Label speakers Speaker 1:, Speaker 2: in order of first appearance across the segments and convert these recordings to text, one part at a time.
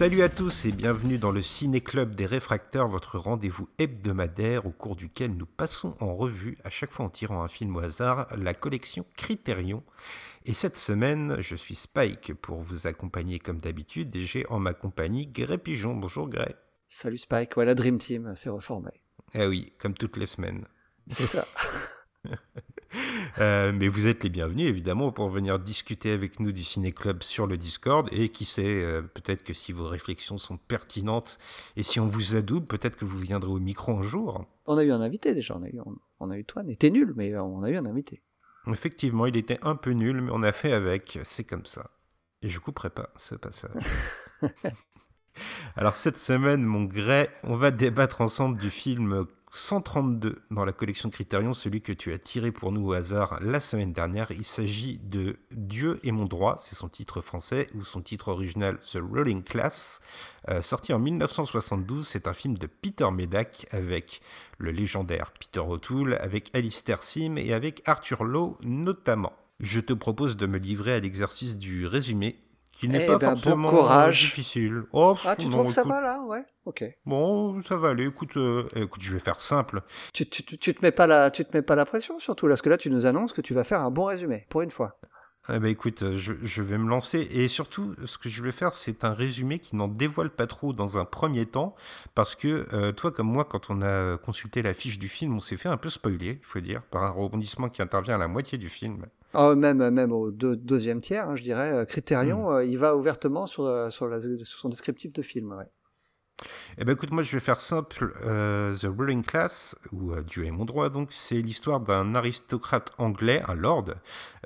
Speaker 1: Salut à tous et bienvenue dans le Ciné Club des Réfracteurs, votre rendez-vous hebdomadaire au cours duquel nous passons en revue, à chaque fois en tirant un film au hasard, la collection Criterion. Et cette semaine, je suis Spike pour vous accompagner comme d'habitude et j'ai en ma compagnie Grey Pigeon. Bonjour Grey.
Speaker 2: Salut Spike, voilà Dream Team, c'est reformé.
Speaker 1: Eh oui, comme toutes les semaines.
Speaker 2: C'est ça.
Speaker 1: Euh, mais vous êtes les bienvenus, évidemment, pour venir discuter avec nous du Ciné Club sur le Discord. Et qui sait, euh, peut-être que si vos réflexions sont pertinentes et si on vous adoube, peut-être que vous viendrez au micro un jour.
Speaker 2: On a eu un invité déjà, on a eu, on, a eu toi, était nul, mais on a eu un invité.
Speaker 1: Effectivement, il était un peu nul, mais on a fait avec, c'est comme ça. Et je couperai pas ce passage. Alors cette semaine, mon gré, on va débattre ensemble du film 132 dans la collection Criterion, celui que tu as tiré pour nous au hasard la semaine dernière. Il s'agit de Dieu et mon droit, c'est son titre français, ou son titre original The Rolling Class, euh, sorti en 1972. C'est un film de Peter Medak avec le légendaire Peter O'Toole, avec Alistair Sim et avec Arthur Lowe notamment. Je te propose de me livrer à l'exercice du résumé qui n'est
Speaker 2: Eh
Speaker 1: pas
Speaker 2: ben, bon
Speaker 1: forcément
Speaker 2: courage.
Speaker 1: difficile. Oh,
Speaker 2: Ah, tu
Speaker 1: non,
Speaker 2: trouves que ça va là? Ouais, ok.
Speaker 1: Bon, ça va aller. Écoute, euh, écoute, je vais faire simple.
Speaker 2: Tu, tu, tu, tu te mets pas la, tu te mets pas la pression surtout là, parce que là tu nous annonces que tu vas faire un bon résumé pour une fois.
Speaker 1: Eh ben écoute, euh, je, je vais me lancer et surtout, ce que je vais faire, c'est un résumé qui n'en dévoile pas trop dans un premier temps, parce que euh, toi comme moi, quand on a consulté la fiche du film, on s'est fait un peu spoiler, il faut dire, par un rebondissement qui intervient à la moitié du film.
Speaker 2: Oh, même, même au deux- deuxième tiers, hein, je dirais, euh, Criterion, euh, il va ouvertement sur, euh, sur, la- sur son descriptif de film. Ouais.
Speaker 1: Eh ben écoute, moi je vais faire simple. Euh, The Ruling Class, ou euh, Dieu est mon droit, donc c'est l'histoire d'un aristocrate anglais, un lord,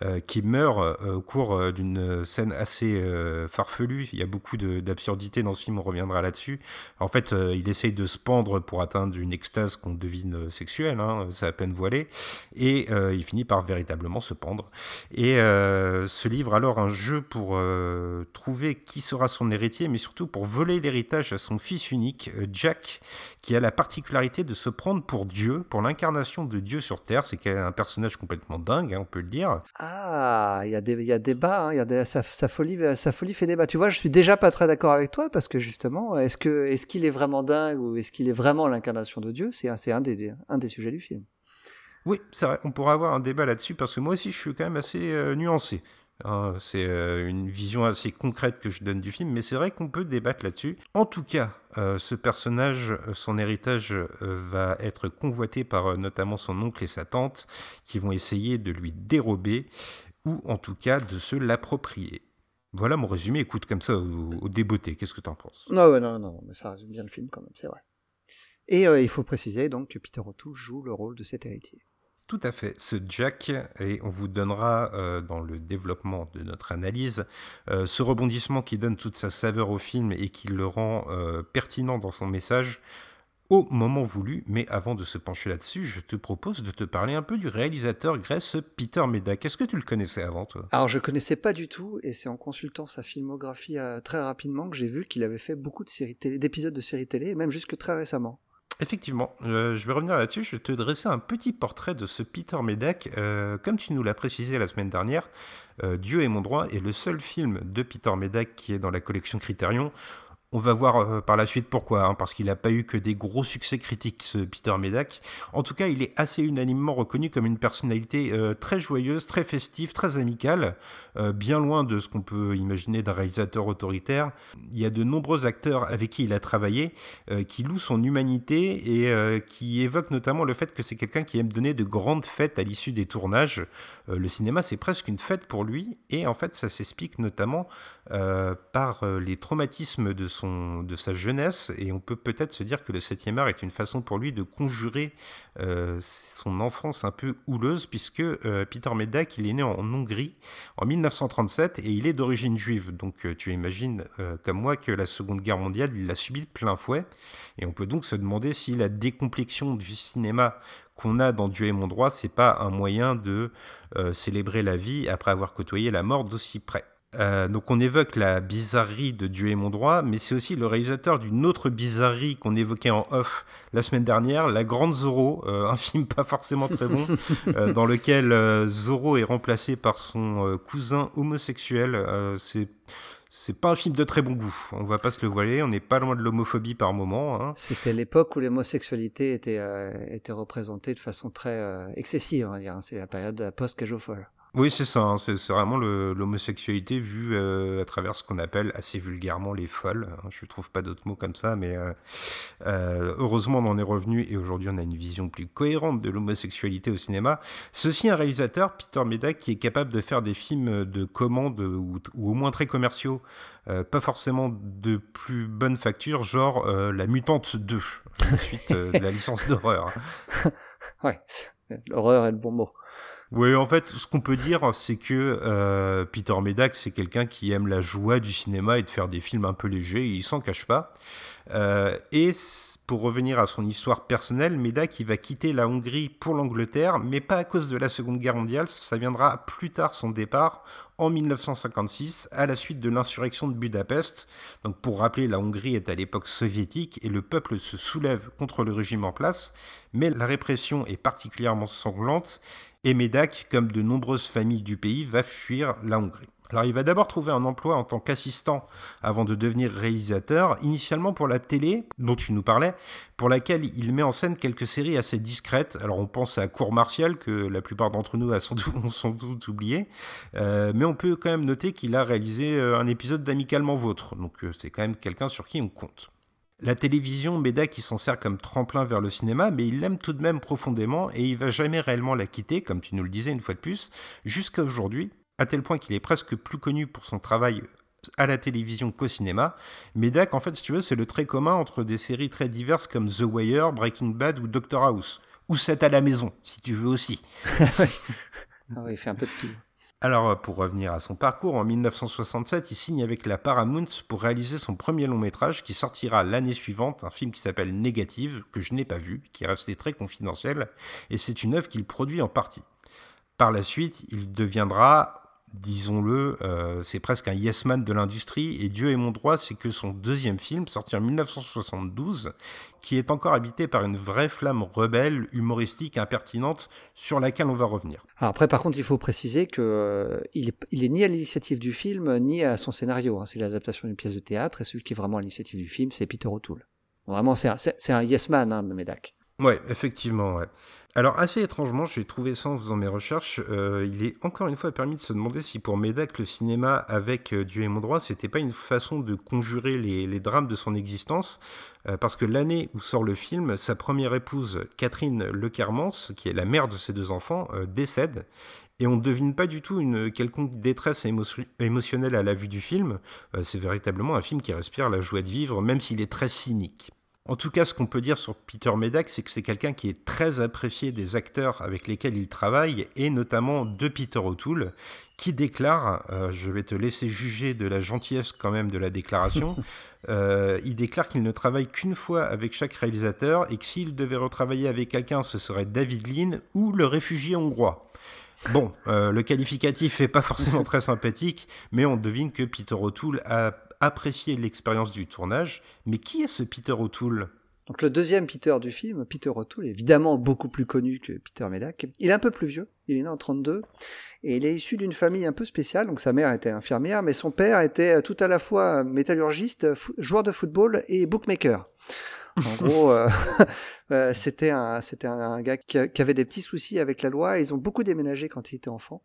Speaker 1: euh, qui meurt au cours d'une scène assez farfelue. Il y a beaucoup d'absurdités dans ce film, on reviendra là-dessus. En fait, il essaye de se pendre pour atteindre une extase qu'on devine sexuelle, hein, c'est à peine voilé, et il finit par véritablement se pendre. Et se livre alors un jeu pour trouver qui sera son héritier, mais surtout pour voler l'héritage à son fils unique, euh, Jack, qui a la particularité de se prendre pour Dieu, pour l'incarnation de Dieu sur Terre. C'est un personnage complètement dingue, hein, on peut le dire.
Speaker 2: Ah, il y a des, il y a débat, hein, il y a des, sa, sa folie, sa folie fait débat. Tu vois, je suis déjà pas très d'accord avec toi parce que justement, est-ce que, est-ce qu'il est vraiment dingue ou est-ce qu'il est vraiment l'incarnation de Dieu? C'est, un- c'est un des, un des sujets du film.
Speaker 1: Oui, c'est vrai, on pourra avoir un débat là-dessus parce que moi aussi je suis quand même assez euh, nuancé. Hein, c'est euh, une vision assez concrète que je donne du film, mais c'est vrai qu'on peut débattre là-dessus. En tout cas, euh, ce personnage, euh, son héritage va être convoité par notamment son oncle et sa tante, qui vont essayer de lui dérober, ou en tout cas de se l'approprier. Voilà mon résumé, écoute comme ça au, au qu'est-ce que t'en penses?
Speaker 2: Non, non, non, mais ça résume bien le film quand même, c'est vrai. Et il faut préciser donc que Peter O'Toole joue le rôle de cet héritier.
Speaker 1: Tout à fait, ce Jack, et on vous donnera euh, dans le développement de notre analyse euh, ce rebondissement qui donne toute sa saveur au film et qui le rend euh, pertinent dans son message au moment voulu. Mais avant de se pencher là-dessus, je te propose de te parler un peu du réalisateur Grace Peter Medak. Est-ce que tu le connaissais avant, toi?
Speaker 2: Alors je connaissais pas du tout et c'est en consultant sa filmographie très rapidement que j'ai vu qu'il avait fait beaucoup d'épisodes de séries télé même jusque très récemment.
Speaker 1: Effectivement, euh, je vais revenir là-dessus. Je vais te dresser un petit portrait de ce Peter Medak. Euh, comme tu nous l'as précisé la semaine dernière, euh, Dieu est mon droit est le seul film de Peter Medak qui est dans la collection Criterion. On va voir euh, par la suite pourquoi, hein, parce qu'il n'a pas eu que des gros succès critiques, ce Peter Medak. En tout cas, il est assez unanimement reconnu comme une personnalité euh, très joyeuse, très festive, très amicale, euh, bien loin de ce qu'on peut imaginer d'un réalisateur autoritaire. Il y a de nombreux acteurs avec qui il a travaillé qui louent son humanité et qui évoquent notamment le fait que c'est quelqu'un qui aime donner de grandes fêtes à l'issue des tournages. Le cinéma, c'est presque une fête pour lui, et en fait, ça s'explique notamment par les traumatismes de son de sa jeunesse, et on peut peut-être se dire que le septième art est une façon pour lui de conjurer euh, son enfance un peu houleuse, puisque euh, Peter Medak, il est né en, Hongrie en 1937 et il est d'origine juive. Donc tu imagines, comme moi, que la Seconde Guerre mondiale, il l'a subi de plein fouet, et on peut donc se demander si la décomplexion du cinéma qu'on a dans Dieu et mon droit, c'est pas un moyen de célébrer la vie après avoir côtoyé la mort d'aussi près. Euh, donc on évoque la bizarrerie de Dieu et mon droit, mais c'est aussi le réalisateur d'une autre bizarrerie qu'on évoquait en off la semaine dernière, La Grande Zorro, euh, un film pas forcément très bon, euh, dans lequel Zorro est remplacé par son cousin homosexuel. c'est c'est pas un film de très bon goût. On va pas se le voiler. On n'est pas loin de l'homophobie par moment. Hein.
Speaker 2: C'était l'époque où l'homosexualité était, était représentée de façon très excessive. On va dire. Hein. C'est la période post-cage
Speaker 1: oui, c'est ça. Hein, c'est vraiment l'homosexualité vue euh, à travers ce qu'on appelle assez vulgairement les folles. Hein, je ne trouve pas d'autres mots comme ça, mais euh, euh, heureusement, on en est revenu et aujourd'hui, on a une vision plus cohérente de l'homosexualité au cinéma. Ceci, un réalisateur, Peter Medak, qui est capable de faire des films de commande ou, au moins très commerciaux, pas forcément de plus bonne facture, genre La Mutante 2, suite de la licence d'horreur.
Speaker 2: ouais, l'horreur est le bon mot.
Speaker 1: Oui, en fait, ce qu'on peut dire, c'est que euh, Peter Medak, c'est quelqu'un qui aime la joie du cinéma et de faire des films un peu légers, il s'en cache pas. Euh, et pour revenir à son histoire personnelle, Medak il va quitter la Hongrie pour l'Angleterre, mais pas à cause de la Seconde Guerre mondiale, ça viendra plus tard son départ en 1956 à la suite de l'insurrection de Budapest. Donc pour rappeler, la Hongrie est à l'époque soviétique et le peuple se soulève contre le régime en place, mais la répression est particulièrement sanglante et Medak, comme de nombreuses familles du pays, va fuir la Hongrie. Alors il va d'abord trouver un emploi en tant qu'assistant avant de devenir réalisateur, initialement pour la télé, dont tu nous parlais, pour laquelle il met en scène quelques séries assez discrètes. Alors on pense à Cour martial, que la plupart d'entre nous ont sans doute oublié, euh, mais on peut quand même noter qu'il a réalisé euh, un épisode d'Amicalement Vôtre, donc euh, c'est quand même quelqu'un sur qui on compte. La télévision, Medak qui s'en sert comme tremplin vers le cinéma, mais il l'aime tout de même profondément et il va jamais réellement la quitter, comme tu nous le disais une fois de plus, jusqu'à aujourd'hui, à tel point qu'il est presque plus connu pour son travail à la télévision qu'au cinéma. Medak, en fait, si tu veux, c'est le trait commun entre des séries très diverses comme The Wire, Breaking Bad ou Doctor House. Ou 7 à la maison, si tu veux aussi.
Speaker 2: ah il fait un peu de tout.
Speaker 1: Alors, pour revenir à son parcours, en 1967, il signe avec la Paramount pour réaliser son premier long métrage qui sortira l'année suivante, un film qui s'appelle Négative, que je n'ai pas vu, qui est resté très confidentiel, et c'est une œuvre qu'il produit en partie. Par la suite, il deviendra disons-le, euh, c'est presque un yes man de l'industrie. Et Dieu est mon droit, c'est que son deuxième film, sorti en 1972, qui est encore habité par une vraie flamme rebelle, humoristique, impertinente, sur laquelle on va revenir.
Speaker 2: après, par contre, il faut préciser que euh, il, est, ni à l'initiative du film, ni à son scénario. Hein. C'est l'adaptation d'une pièce de théâtre, et celui qui est vraiment à l'initiative du film, c'est Peter O'Toole. Vraiment, c'est un, un yes man, hein, Medak.
Speaker 1: Ouais, effectivement, ouais. Alors assez étrangement, j'ai trouvé ça en faisant mes recherches, euh, il est encore une fois permis de se demander si pour Médac le cinéma avec euh, Dieu et mon droit, c'était pas une façon de conjurer les, drames de son existence, euh, parce que l'année où sort le film, sa première épouse Catherine Lecarmans, qui est la mère de ses deux enfants, décède, et on ne devine pas du tout une quelconque détresse émotionnelle à la vue du film. c'est véritablement un film qui respire la joie de vivre, même s'il est très cynique. En tout cas, ce qu'on peut dire sur Peter Medak, c'est que c'est quelqu'un qui est très apprécié des acteurs avec lesquels il travaille, et notamment de Peter O'Toole, qui déclare, euh, je vais te laisser juger de la gentillesse quand même de la déclaration, euh, il déclare qu'il ne travaille qu'une fois avec chaque réalisateur, et que s'il devait retravailler avec quelqu'un, ce serait David Lean ou le réfugié hongrois. Bon, euh, le qualificatif n'est pas forcément très sympathique, mais on devine que Peter O'Toole a apprécier l'expérience du tournage. Mais qui est ce Peter O'Toole?
Speaker 2: Donc le deuxième Peter du film, Peter O'Toole, évidemment beaucoup plus connu que Peter Medak. Il est un peu plus vieux, il est né en 32, et il est issu d'une famille un peu spéciale. Donc sa mère était infirmière, mais son père était tout à la fois métallurgiste, joueur de football et bookmaker. En gros, euh, euh, c'était un, c'était un, gars qui, avait des petits soucis avec la loi. Ils ont beaucoup déménagé quand il était enfant.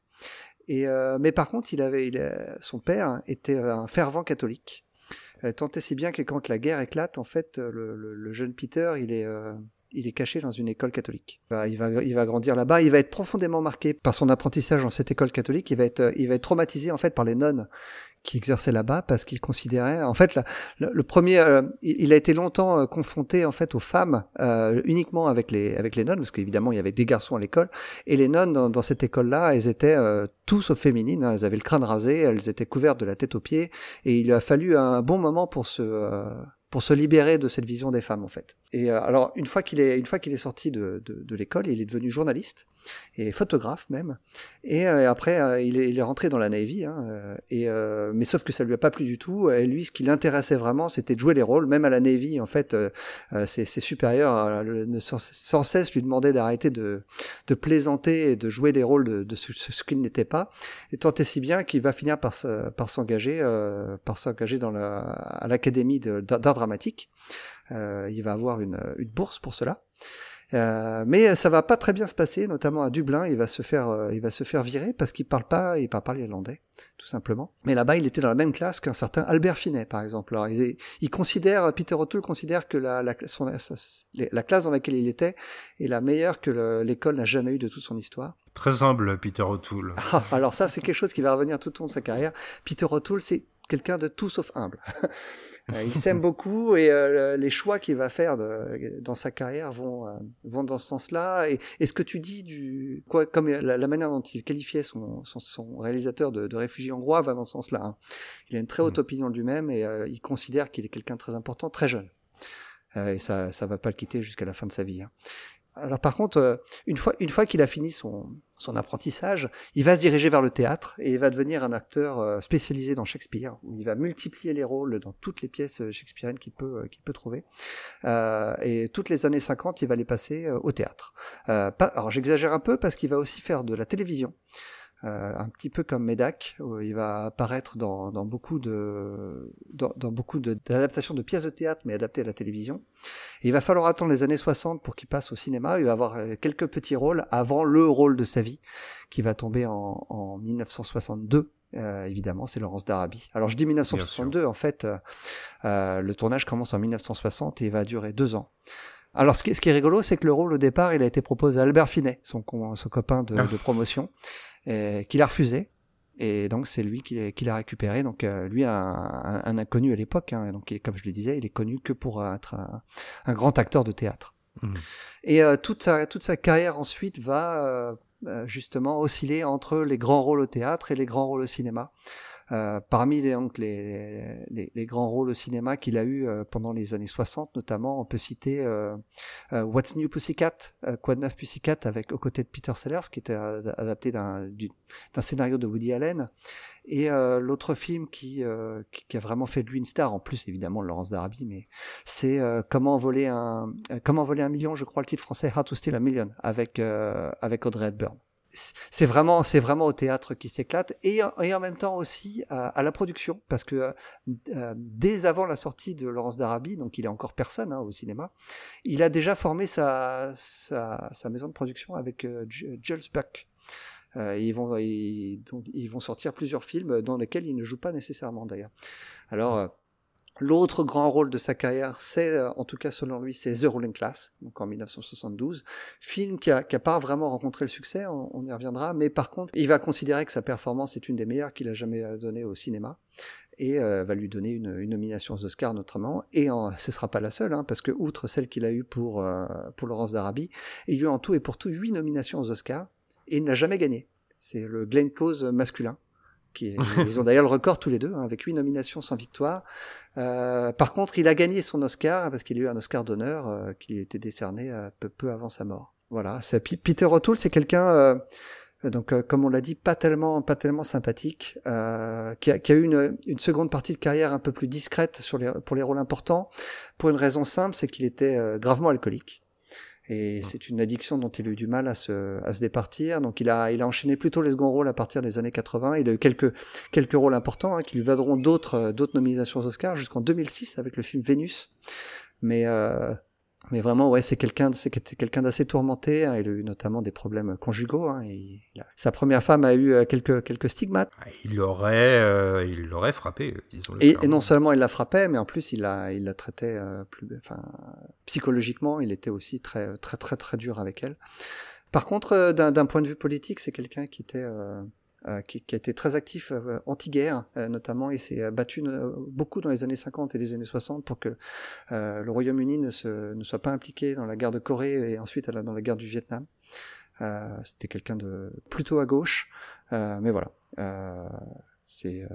Speaker 2: Et, euh, mais par contre, il avait, son père était un fervent catholique. Euh, tant et si bien que quand la guerre éclate, en fait, le, jeune Peter, il est, euh, il est caché dans une école catholique. Il va, il va grandir là-bas. Il va être profondément marqué par son apprentissage dans cette école catholique. Il va être, il va être traumatisé en fait par les nonnes qui exerçait là-bas parce qu'il considérait, en fait, le premier, euh, il a été longtemps confronté en fait aux femmes uniquement avec les avec les nonnes, parce qu'évidemment il y avait des garçons à l'école. Et les nonnes dans, cette école-là, elles étaient tous aux féminines, hein, elles avaient le crâne rasé, elles étaient couvertes de la tête aux pieds. Et il a fallu un bon moment pour se pour se libérer de cette vision des femmes en fait. Et euh, alors une fois qu'il est une fois qu'il est sorti de, de, de l'école, il est devenu journaliste et photographe même. Et euh, après euh, il, est, il, est, rentré dans la Navy. Hein, et mais sauf que ça lui a pas plu du tout. Et lui, ce qui l'intéressait vraiment, c'était de jouer les rôles. Même à la Navy, en fait, ses, ses supérieurs sans, cesse lui demandaient d'arrêter de, de plaisanter et de jouer des rôles de, de ce, ce qu'il n'était pas. Et tant et si bien qu'il va finir par par s'engager par s'engager dans la à l'académie d'art dramatique. Euh, il va avoir une, une, bourse pour cela. Euh, mais ça va pas très bien se passer, notamment à Dublin. Il va se faire, euh, il va se faire virer parce qu'il parle pas, il parle pas l'irlandais, tout simplement. Mais là-bas, il était dans la même classe qu'un certain Albert Finet, par exemple. Alors, il, il considère, Peter O'Toole considère que la, la, son, la, classe dans laquelle il était est la meilleure que l'école n'a jamais eu de toute son histoire.
Speaker 1: Très humble, Peter O'Toole.
Speaker 2: Ah, alors ça, c'est quelque chose qui va revenir tout au long de sa carrière. Peter O'Toole, c'est quelqu'un de tout sauf humble. Euh, il s'aime beaucoup et euh, les choix qu'il va faire de, dans sa carrière vont euh, vont dans ce sens-là. Et, et, ce que tu dis du quoi, comme la, manière dont il qualifiait son, son, son réalisateur de, de, réfugié hongrois va dans ce sens-là. Hein. Il a une très haute mm. opinion de lui-même et il considère qu'il est quelqu'un de très important, très jeune. et ça ça va pas le quitter jusqu'à la fin de sa vie. Hein. Alors par contre, euh, une fois, une fois qu'il a fini son, son apprentissage, il va se diriger vers le théâtre et il va devenir un acteur euh, spécialisé dans Shakespeare, où il va multiplier les rôles dans toutes les pièces euh, shakespeariennes qu'il peut, qu'il peut trouver. et toutes les années 50, il va les passer au théâtre. Pas, alors j'exagère un peu parce qu'il va aussi faire de la télévision. Euh, un petit peu comme Medak, où il va apparaître dans, dans beaucoup de dans, dans beaucoup d'adaptations de, pièces de théâtre, mais adaptées à la télévision. Et il va falloir attendre les années 60 pour qu'il passe au cinéma. Il va avoir euh, quelques petits rôles avant le rôle de sa vie, qui va tomber en, en 1962. Euh, évidemment, c'est Laurence d'Arabie. Alors je dis 1962, en fait, euh, le tournage commence en 1960 et va durer deux ans. Alors, ce qui, ce qui est rigolo, c'est que le rôle au départ, il a été proposé à Albert Finet, son, son copain de, ah. de promotion, qu'il a refusé. Et donc c'est lui qui, qui l'a récupéré. Donc euh, lui, un, un, inconnu à l'époque. Hein, donc comme je le disais, il est connu que pour être un, grand acteur de théâtre. Mmh. Et euh, toute sa toute sa carrière ensuite va euh, justement osciller entre les grands rôles au théâtre et les grands rôles au cinéma. Euh, parmi les, donc, les, les, les, grands rôles au cinéma qu'il a eu euh, pendant les années 60, notamment, on peut citer euh, euh What's New Pussycat, Quoi de neuf Pussycat, avec aux côtés de Peter Sellers, qui était adapté d'un scénario de Woody Allen. Et l'autre film qui, qui, a vraiment fait de lui une star, en plus évidemment Laurence d'Arabie, mais c'est comment voler un comment voler un million, je crois le titre français, How to Steal a Million, avec avec Audrey Hepburn c'est vraiment c'est vraiment au théâtre qui s'éclate et, en même temps aussi à, la production parce que euh, dès avant la sortie de Laurence d'Arabie donc il est encore personne hein, au cinéma il a déjà formé sa maison de production avec euh, Jules Buck. Euh, ils vont ils, vont sortir plusieurs films dans lesquels il ne joue pas nécessairement d'ailleurs. Alors L'autre grand rôle de sa carrière, c'est, euh, en tout cas selon lui, c'est The Ruling Class, donc en 1972. Film qui a, pas vraiment rencontré le succès, on, y reviendra, mais par contre, il va considérer que sa performance est une des meilleures qu'il a jamais euh, donnée au cinéma et euh, va lui donner une, une, nomination aux Oscars notamment. Et en, ce sera pas la seule, hein, parce que outre celle qu'il a eue pour pour Laurence d'Arabie, il y a eu en tout et pour tout huit nominations aux Oscars et il n'a jamais gagné. C'est le Glenn Close masculin. Qui ils ont d'ailleurs le record tous les deux, hein, avec huit nominations sans victoire. Euh, par contre, il a gagné son Oscar parce qu'il a eu un Oscar d'honneur euh, qui lui était décerné euh, peu, peu avant sa mort. Voilà, Peter O'Toole, c'est quelqu'un euh, donc comme on l'a dit, pas tellement, pas tellement sympathique, qui a, qui, a, eu une, une, seconde partie de carrière un peu plus discrète sur les, pour les rôles importants, pour une raison simple, c'est qu'il était gravement alcoolique. Et c'est une addiction dont il a eu du mal à se, à se départir. Donc il a, il a enchaîné plutôt les seconds rôles à partir des années 80. Il a eu quelques, quelques rôles importants hein, qui lui vaudront d'autres, d'autres nominations aux Oscars jusqu'en 2006 avec le film Vénus. Mais euh, mais vraiment, ouais, c'est quelqu'un, c'est quelqu'un d'assez tourmenté. Hein, il a eu notamment des problèmes conjugaux. Hein, et sa première femme a eu euh, quelques quelques stigmates.
Speaker 1: Ah, il l'aurait, euh, il l'aurait frappé, disons.
Speaker 2: Et, et, non seulement il la frappait, mais en plus il la, il la traitait euh, plus, enfin, psychologiquement, il était aussi très très très très dur avec elle. Par contre, d'un point de vue politique, c'est quelqu'un qui était qui, qui, a été très actif anti-guerre, notamment, et s'est battu beaucoup dans les années 50 et les années 60 pour que le Royaume-Uni ne, ne soit pas impliqué dans la guerre de Corée et ensuite dans la guerre du Vietnam. C'était quelqu'un de plutôt à gauche, mais voilà. c'est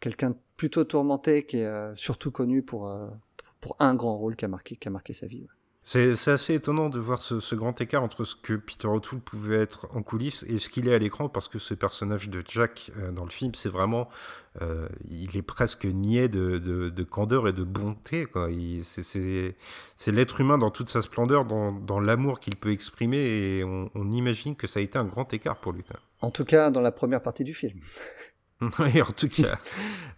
Speaker 2: quelqu'un plutôt tourmenté qui est surtout connu pour, pour un grand rôle qui a marqué, qui a marqué sa vie.
Speaker 1: C'est assez étonnant de voir ce, grand écart entre ce que Peter O'Toole pouvait être en coulisses et ce qu'il est à l'écran, parce que ce personnage de Jack euh, dans le film, c'est vraiment, euh, il est presque niais de, de, candeur et de bonté. C'est l'être humain dans toute sa splendeur, dans, dans l'amour qu'il peut exprimer, et on, on, imagine que ça a été un grand écart pour lui.
Speaker 2: En tout cas, dans la première partie du film.
Speaker 1: Oui, en tout cas.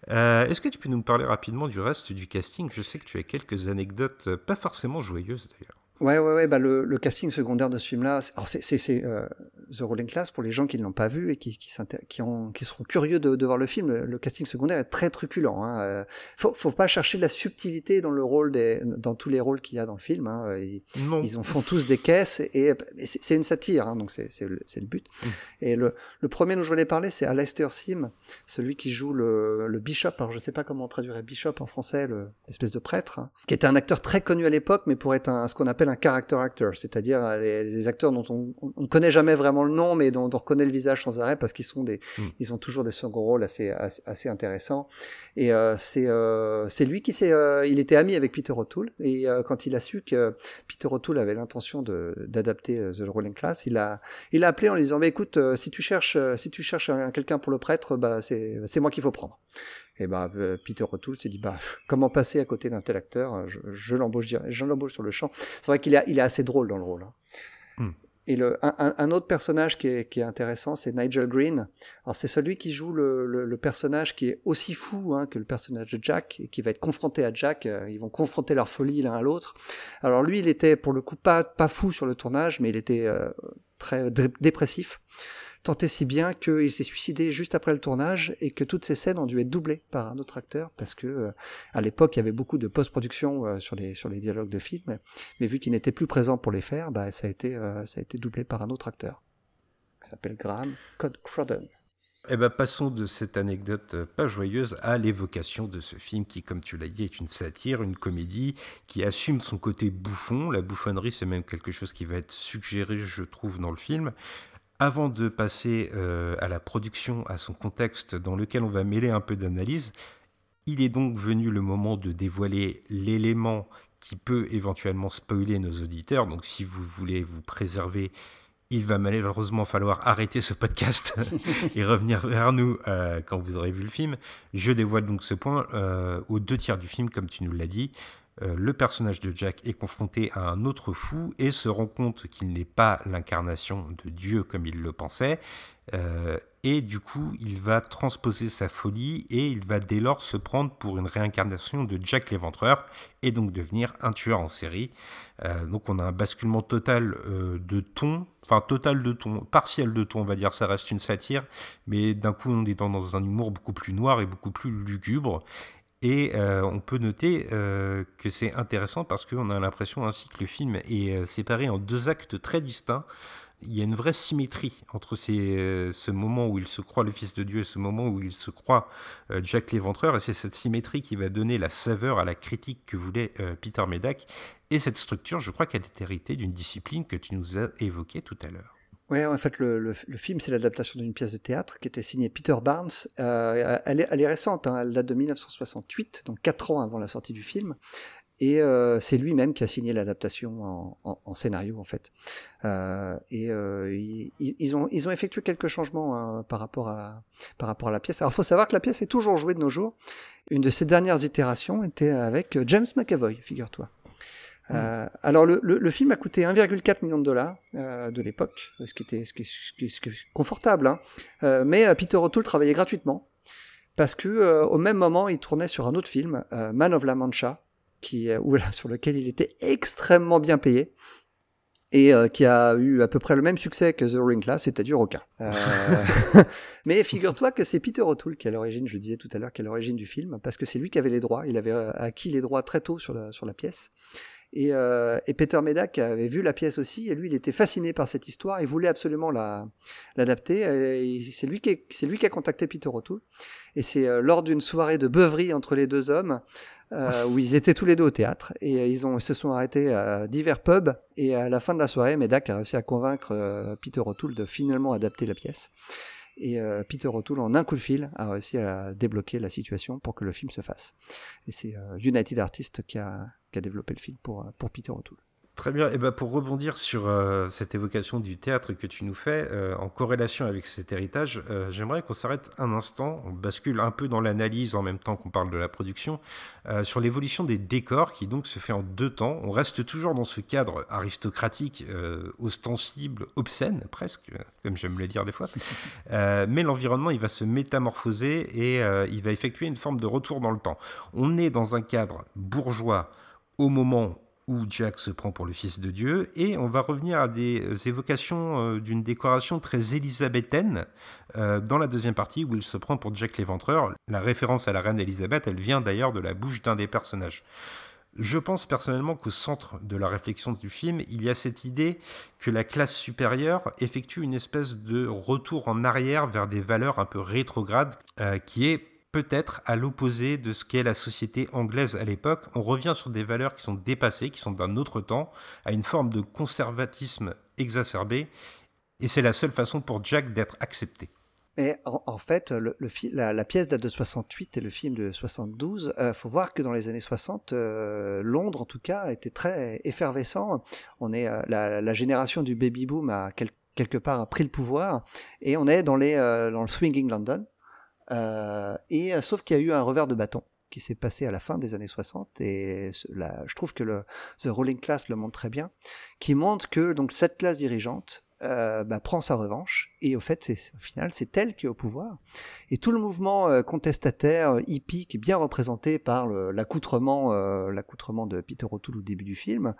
Speaker 1: Euh, est-ce que tu peux nous parler rapidement du reste du casting? Je sais que tu as quelques anecdotes, euh, pas forcément joyeuses d'ailleurs.
Speaker 2: Ouais, ouais, ouais. Bah le, casting secondaire de ce film-là, c'est euh, The Rolling Class pour les gens qui ne l'ont pas vu et qui qui, qui, ont, qui seront curieux de, de voir le film. Le, casting secondaire est très truculent. Hein. Euh, faut, faut pas chercher de la subtilité dans le rôle des, dans tous les rôles qu'il y a dans le film. Hein. Ils, ils en font tous des caisses et, c'est une satire, hein, donc c'est le, le but. Mm. Et le, le premier dont je voulais parler, c'est Alastair Sim, celui qui joue le, le bishop. Alors je sais pas comment on traduirait bishop en français, l'espèce de prêtre, hein, qui était un acteur très connu à l'époque, mais pour être un, ce qu'on appelle un character actor, c'est-à-dire les, acteurs dont on ne connaît jamais vraiment le nom, mais dont, on reconnaît le visage sans arrêt parce qu'ils sont des, hmm. ils ont toujours des seconds rôles assez assez, intéressants. Et euh, c'est euh, c'est lui qui s'est, il était ami avec Peter O'Toole et quand il a su que Peter O'Toole avait l'intention de d'adapter The Rolling Class, il a il a appelé en lui disant mais écoute si tu cherches si tu cherches quelqu'un pour le prêtre, bah c'est c'est moi qu'il faut prendre. Et bah, euh, Peter O'Toole s'est dit, bah, comment passer à côté d'un tel acteur? Euh, Je, je l'embauche, je l'embauche sur le champ. C'est vrai qu'il est, il est assez drôle dans le rôle. Hein. Hmm. Et le, un, un, autre personnage qui est, qui est intéressant, c'est Nigel Green. Alors c'est celui qui joue le, le, le, personnage qui est aussi fou hein, que le personnage de Jack et qui va être confronté à Jack. Euh, ils vont confronter leur folie l'un à l'autre. Alors lui, il était pour le coup pas pas fou sur le tournage, mais il était très dépressif. Tant si bien qu'il s'est suicidé juste après le tournage et que toutes ces scènes ont dû être doublées par un autre acteur parce que euh, à l'époque il y avait beaucoup de post-production euh, sur les sur les dialogues de films, mais vu qu'il n'était plus présent pour les faire, bah ça a été euh, ça a été doublé par un autre acteur qui s'appelle Graham Cod Crudden.
Speaker 1: Eh ben, passons de cette anecdote pas joyeuse à l'évocation de ce film qui, comme tu l'as dit, est une satire, une comédie qui assume son côté bouffon. La bouffonnerie, c'est même quelque chose qui va être suggéré, je trouve, dans le film. Avant de passer euh, à la production, à son contexte dans lequel on va mêler un peu d'analyse, il est donc venu le moment de dévoiler l'élément qui peut éventuellement spoiler nos auditeurs. Donc si vous voulez vous préserver, il va malheureusement falloir arrêter ce podcast et revenir vers nous euh, quand vous aurez vu le film. Je dévoile donc ce point euh, aux deux tiers du film, comme tu nous l'as dit. Euh, le personnage de Jack est confronté à un autre fou et se rend compte qu'il n'est pas l'incarnation de Dieu comme il le pensait. Euh, et du coup, il va transposer sa folie et il va dès lors se prendre pour une réincarnation de Jack l'éventreur et donc devenir un tueur en série. Euh, donc on a un basculement total de ton, enfin total de ton, partiel de ton, on va dire, ça reste une satire, mais d'un coup on est dans, dans un humour beaucoup plus noir et beaucoup plus lugubre. Et euh, on peut noter euh, que c'est intéressant parce qu'on a l'impression ainsi que le film est euh, séparé en deux actes très distincts. Il y a une vraie symétrie entre ces, ce moment où il se croit le Fils de Dieu et ce moment où il se croit Jack l'Éventreur. Et c'est cette symétrie qui va donner la saveur à la critique que voulait Peter Medak. Et cette structure, je crois qu'elle est héritée d'une discipline que tu nous as évoquée tout à l'heure.
Speaker 2: Ouais, en fait, le, le, le film, c'est l'adaptation d'une pièce de théâtre qui était signée Peter Barnes. Euh, elle, est, elle, est, récente, hein, elle date de 1968, donc quatre ans avant la sortie du film. Et euh, c'est lui-même qui a signé l'adaptation en, en, en, scénario, en fait. Euh, et euh, ils, ils, ont, ils ont effectué quelques changements hein, par, rapport à, par rapport à la pièce. Alors, il faut savoir que la pièce est toujours jouée de nos jours. Une de ses dernières itérations était avec James McAvoy, figure-toi. Euh, alors le, le, le, film a coûté 1,4 million de dollars euh, de l'époque, ce qui était ce qui, ce qui, ce qui est confortable. Hein. Euh, mais euh, Peter O'Toole travaillait gratuitement parce que euh, au même moment il tournait sur un autre film, Man of La Mancha, qui sur lequel il était extrêmement bien payé et qui a eu à peu près le même succès que The Ring Class, c'est-à-dire aucun. Euh... mais figure-toi que c'est Peter O'Toole qui est à l'origine, je le disais tout à l'heure, qui est à l'origine du film, parce que c'est lui qui avait les droits, il avait acquis les droits très tôt sur la, sur la pièce, Et, euh, et, Peter Medak avait vu la pièce aussi, et lui, il était fasciné par cette histoire, il voulait absolument l'adapter. c'est lui lui qui a contacté Peter O'Toole. Et c'est euh, lors d'une soirée de beuverie entre les deux hommes, euh, où ils étaient tous les deux au théâtre, et euh, ils, ont, se sont arrêtés à divers pubs. Et à la fin de la soirée, Medak a réussi à convaincre euh, Peter O'Toole de finalement adapter la pièce. Et euh, Peter O'Toole, en un coup de fil, a réussi à débloquer la situation pour que le film se fasse. Et c'est euh, United Artists qui a, qui a, développé le film pour, pour Peter O'Toole.
Speaker 1: Très bien. Et ben pour rebondir sur euh, cette évocation du théâtre que tu nous fais, euh, en corrélation avec cet héritage, euh, j'aimerais qu'on s'arrête un instant, on bascule un peu dans l'analyse en même temps qu'on parle de la production, euh, sur l'évolution des décors qui donc se fait en deux temps. On reste toujours dans ce cadre aristocratique, euh, ostensible, obscène presque, comme j'aime le dire des fois. Euh, mais l'environnement, il va se métamorphoser et euh, il va effectuer une forme de retour dans le temps. On est dans un cadre bourgeois au moment où Jack se prend pour le Fils de Dieu, et on va revenir à des évocations euh, d'une décoration très élisabéthaine euh, dans la deuxième partie où il se prend pour Jack l'Éventreur. La référence à la reine Élisabeth, elle vient d'ailleurs de la bouche d'un des personnages. Je pense personnellement qu'au centre de la réflexion du film, il y a cette idée que la classe supérieure effectue une espèce de retour en arrière vers des valeurs un peu rétrogrades, euh, qui est peut-être à l'opposé de ce qu'est la société anglaise à l'époque. On revient sur des valeurs qui sont dépassées, qui sont d'un autre temps, à une forme de conservatisme exacerbé, et c'est la seule façon pour Jack d'être accepté.
Speaker 2: Mais en, fait, la, pièce date de 68 et le film de 72. Il euh, faut voir que dans les années 60, euh, Londres, en tout cas, était très effervescent. On est euh, la, génération du baby boom a quel, quelque part pris le pouvoir et on est dans les euh, dans le swinging London. Euh, et euh, sauf qu'il y a eu un revers de bâton qui s'est passé à la fin des années 60 et là, je trouve que le The Rolling Class le montre très bien, qui montre que donc cette classe dirigeante euh, bah, prend sa revanche. Et au fait c'est au final c'est elle qui est au pouvoir. Et tout le mouvement euh, contestataire euh, hippie qui est bien représenté par l'accoutrement euh, l'accoutrement de Peter O'Toole au début du film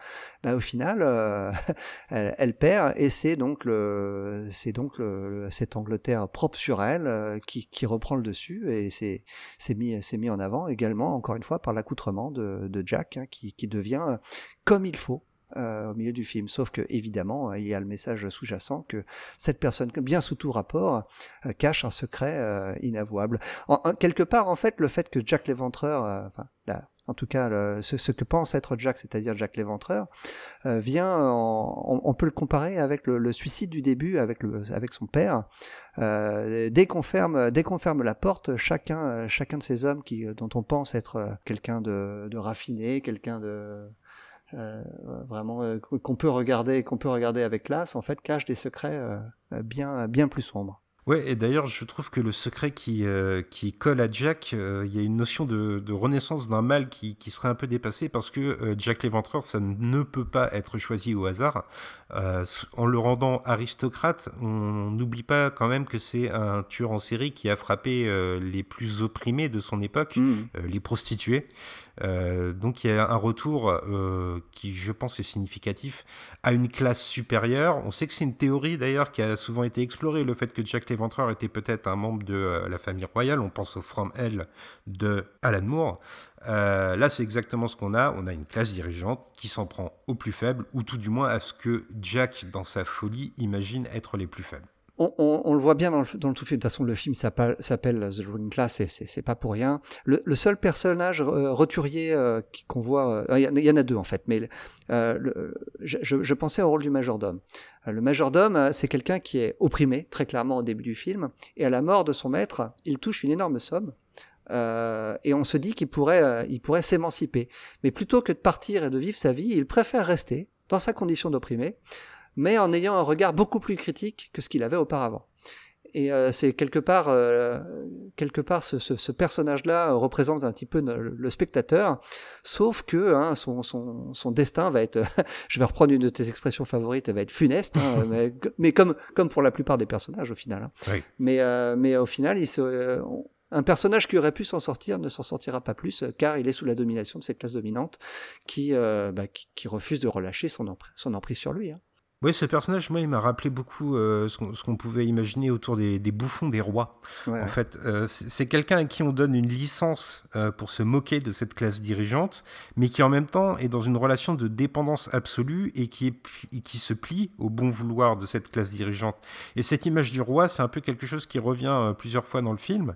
Speaker 2: bah, au final euh, elle, elle, perd. Et c'est donc le c'est donc le, cette Angleterre propre sur elle euh, qui, qui reprend le dessus. Et c'est c'est mis c'est mis en avant également encore une fois par l'accoutrement de, de Jack hein, qui, qui devient comme il faut euh, au milieu du film. Sauf que, évidemment, il y a le message sous-jacent que cette personne, bien sous tout rapport, euh, cache un secret euh, inavouable. En, quelque part, en fait, le fait que Jack l'Éventreur, euh, enfin, là, en tout cas, ce, que pense être Jack, c'est-à-dire Jack l'Éventreur, euh, vient, en, on, peut le comparer avec le, suicide du début avec, le, avec son père. Euh, dès qu'on ferme, dès qu'on ferme la porte, chacun, chacun de ces hommes qui, dont on pense être quelqu'un de raffiné, quelqu'un de euh, vraiment euh, qu'on peut regarder qu'on peut regarder avec classe en fait cache des secrets euh, bien bien plus sombres.
Speaker 1: Ouais, et d'ailleurs, je trouve que le secret qui, qui colle à Jack, il y a une notion de, de renaissance d'un mal qui, qui, serait un peu dépassée parce que Jack l'Éventreur, ça ne peut pas être choisi au hasard. en le rendant aristocrate, on n'oublie pas quand même que c'est un tueur en série qui a frappé les plus opprimés de son époque, mmh. les prostituées. Donc il y a un retour qui, je pense, est significatif à une classe supérieure. On sait que c'est une théorie d'ailleurs qui a souvent été explorée, le fait que Jack l'Éventreur était peut-être un membre de euh, la famille royale. On pense au From Hell de Alan Moore. Euh, là, c'est exactement ce qu'on a. On a une classe dirigeante qui s'en prend aux plus faibles, ou tout du moins à ce que Jack, dans sa folie, imagine être les plus faibles
Speaker 2: on, on, on, le voit bien dans le, dans le, tout film. De toute façon, le film s'appelle The Ruling Class et c'est pas pour rien. Le, le seul personnage euh, roturier euh, qu'on voit, euh, il y, y, en a deux en fait, mais euh, je, je, pensais au rôle du majordome. Euh, le majordome, c'est quelqu'un qui est opprimé très clairement au début du film et à la mort de son maître, il touche une énorme somme. Euh, et on se dit qu'il pourrait, il pourrait s'émanciper. Mais plutôt que de partir et de vivre sa vie, il préfère rester dans sa condition d'opprimé, mais en ayant un regard beaucoup plus critique que ce qu'il avait auparavant. Et euh, c'est quelque part, euh, quelque part, ce, ce, ce personnage-là représente un petit peu le spectateur, sauf que hein, son, son, son, destin va être, je vais reprendre une de tes expressions favorites, elle va être funeste, hein, mais, mais, comme, comme pour la plupart des personnages au final. Hein.
Speaker 1: Oui.
Speaker 2: Mais, euh, mais au final, il se, un personnage qui aurait pu s'en sortir ne s'en sortira pas plus car il est sous la domination de cette classe dominante qui, euh, bah, qui, qui, refuse de relâcher son, emprise, son emprise sur lui. Hein.
Speaker 1: Oui, ce personnage, moi, il m'a rappelé beaucoup euh, ce qu'on pouvait imaginer autour des, des bouffons des rois.
Speaker 2: Ouais,
Speaker 1: En fait, euh, c'est quelqu'un à qui on donne une licence euh, pour se moquer de cette classe dirigeante, mais qui en même temps est dans une relation de dépendance absolue et qui, est, pli- et qui se plie au bon vouloir de cette classe dirigeante. Et cette image du roi, c'est un peu quelque chose qui revient plusieurs fois dans le film.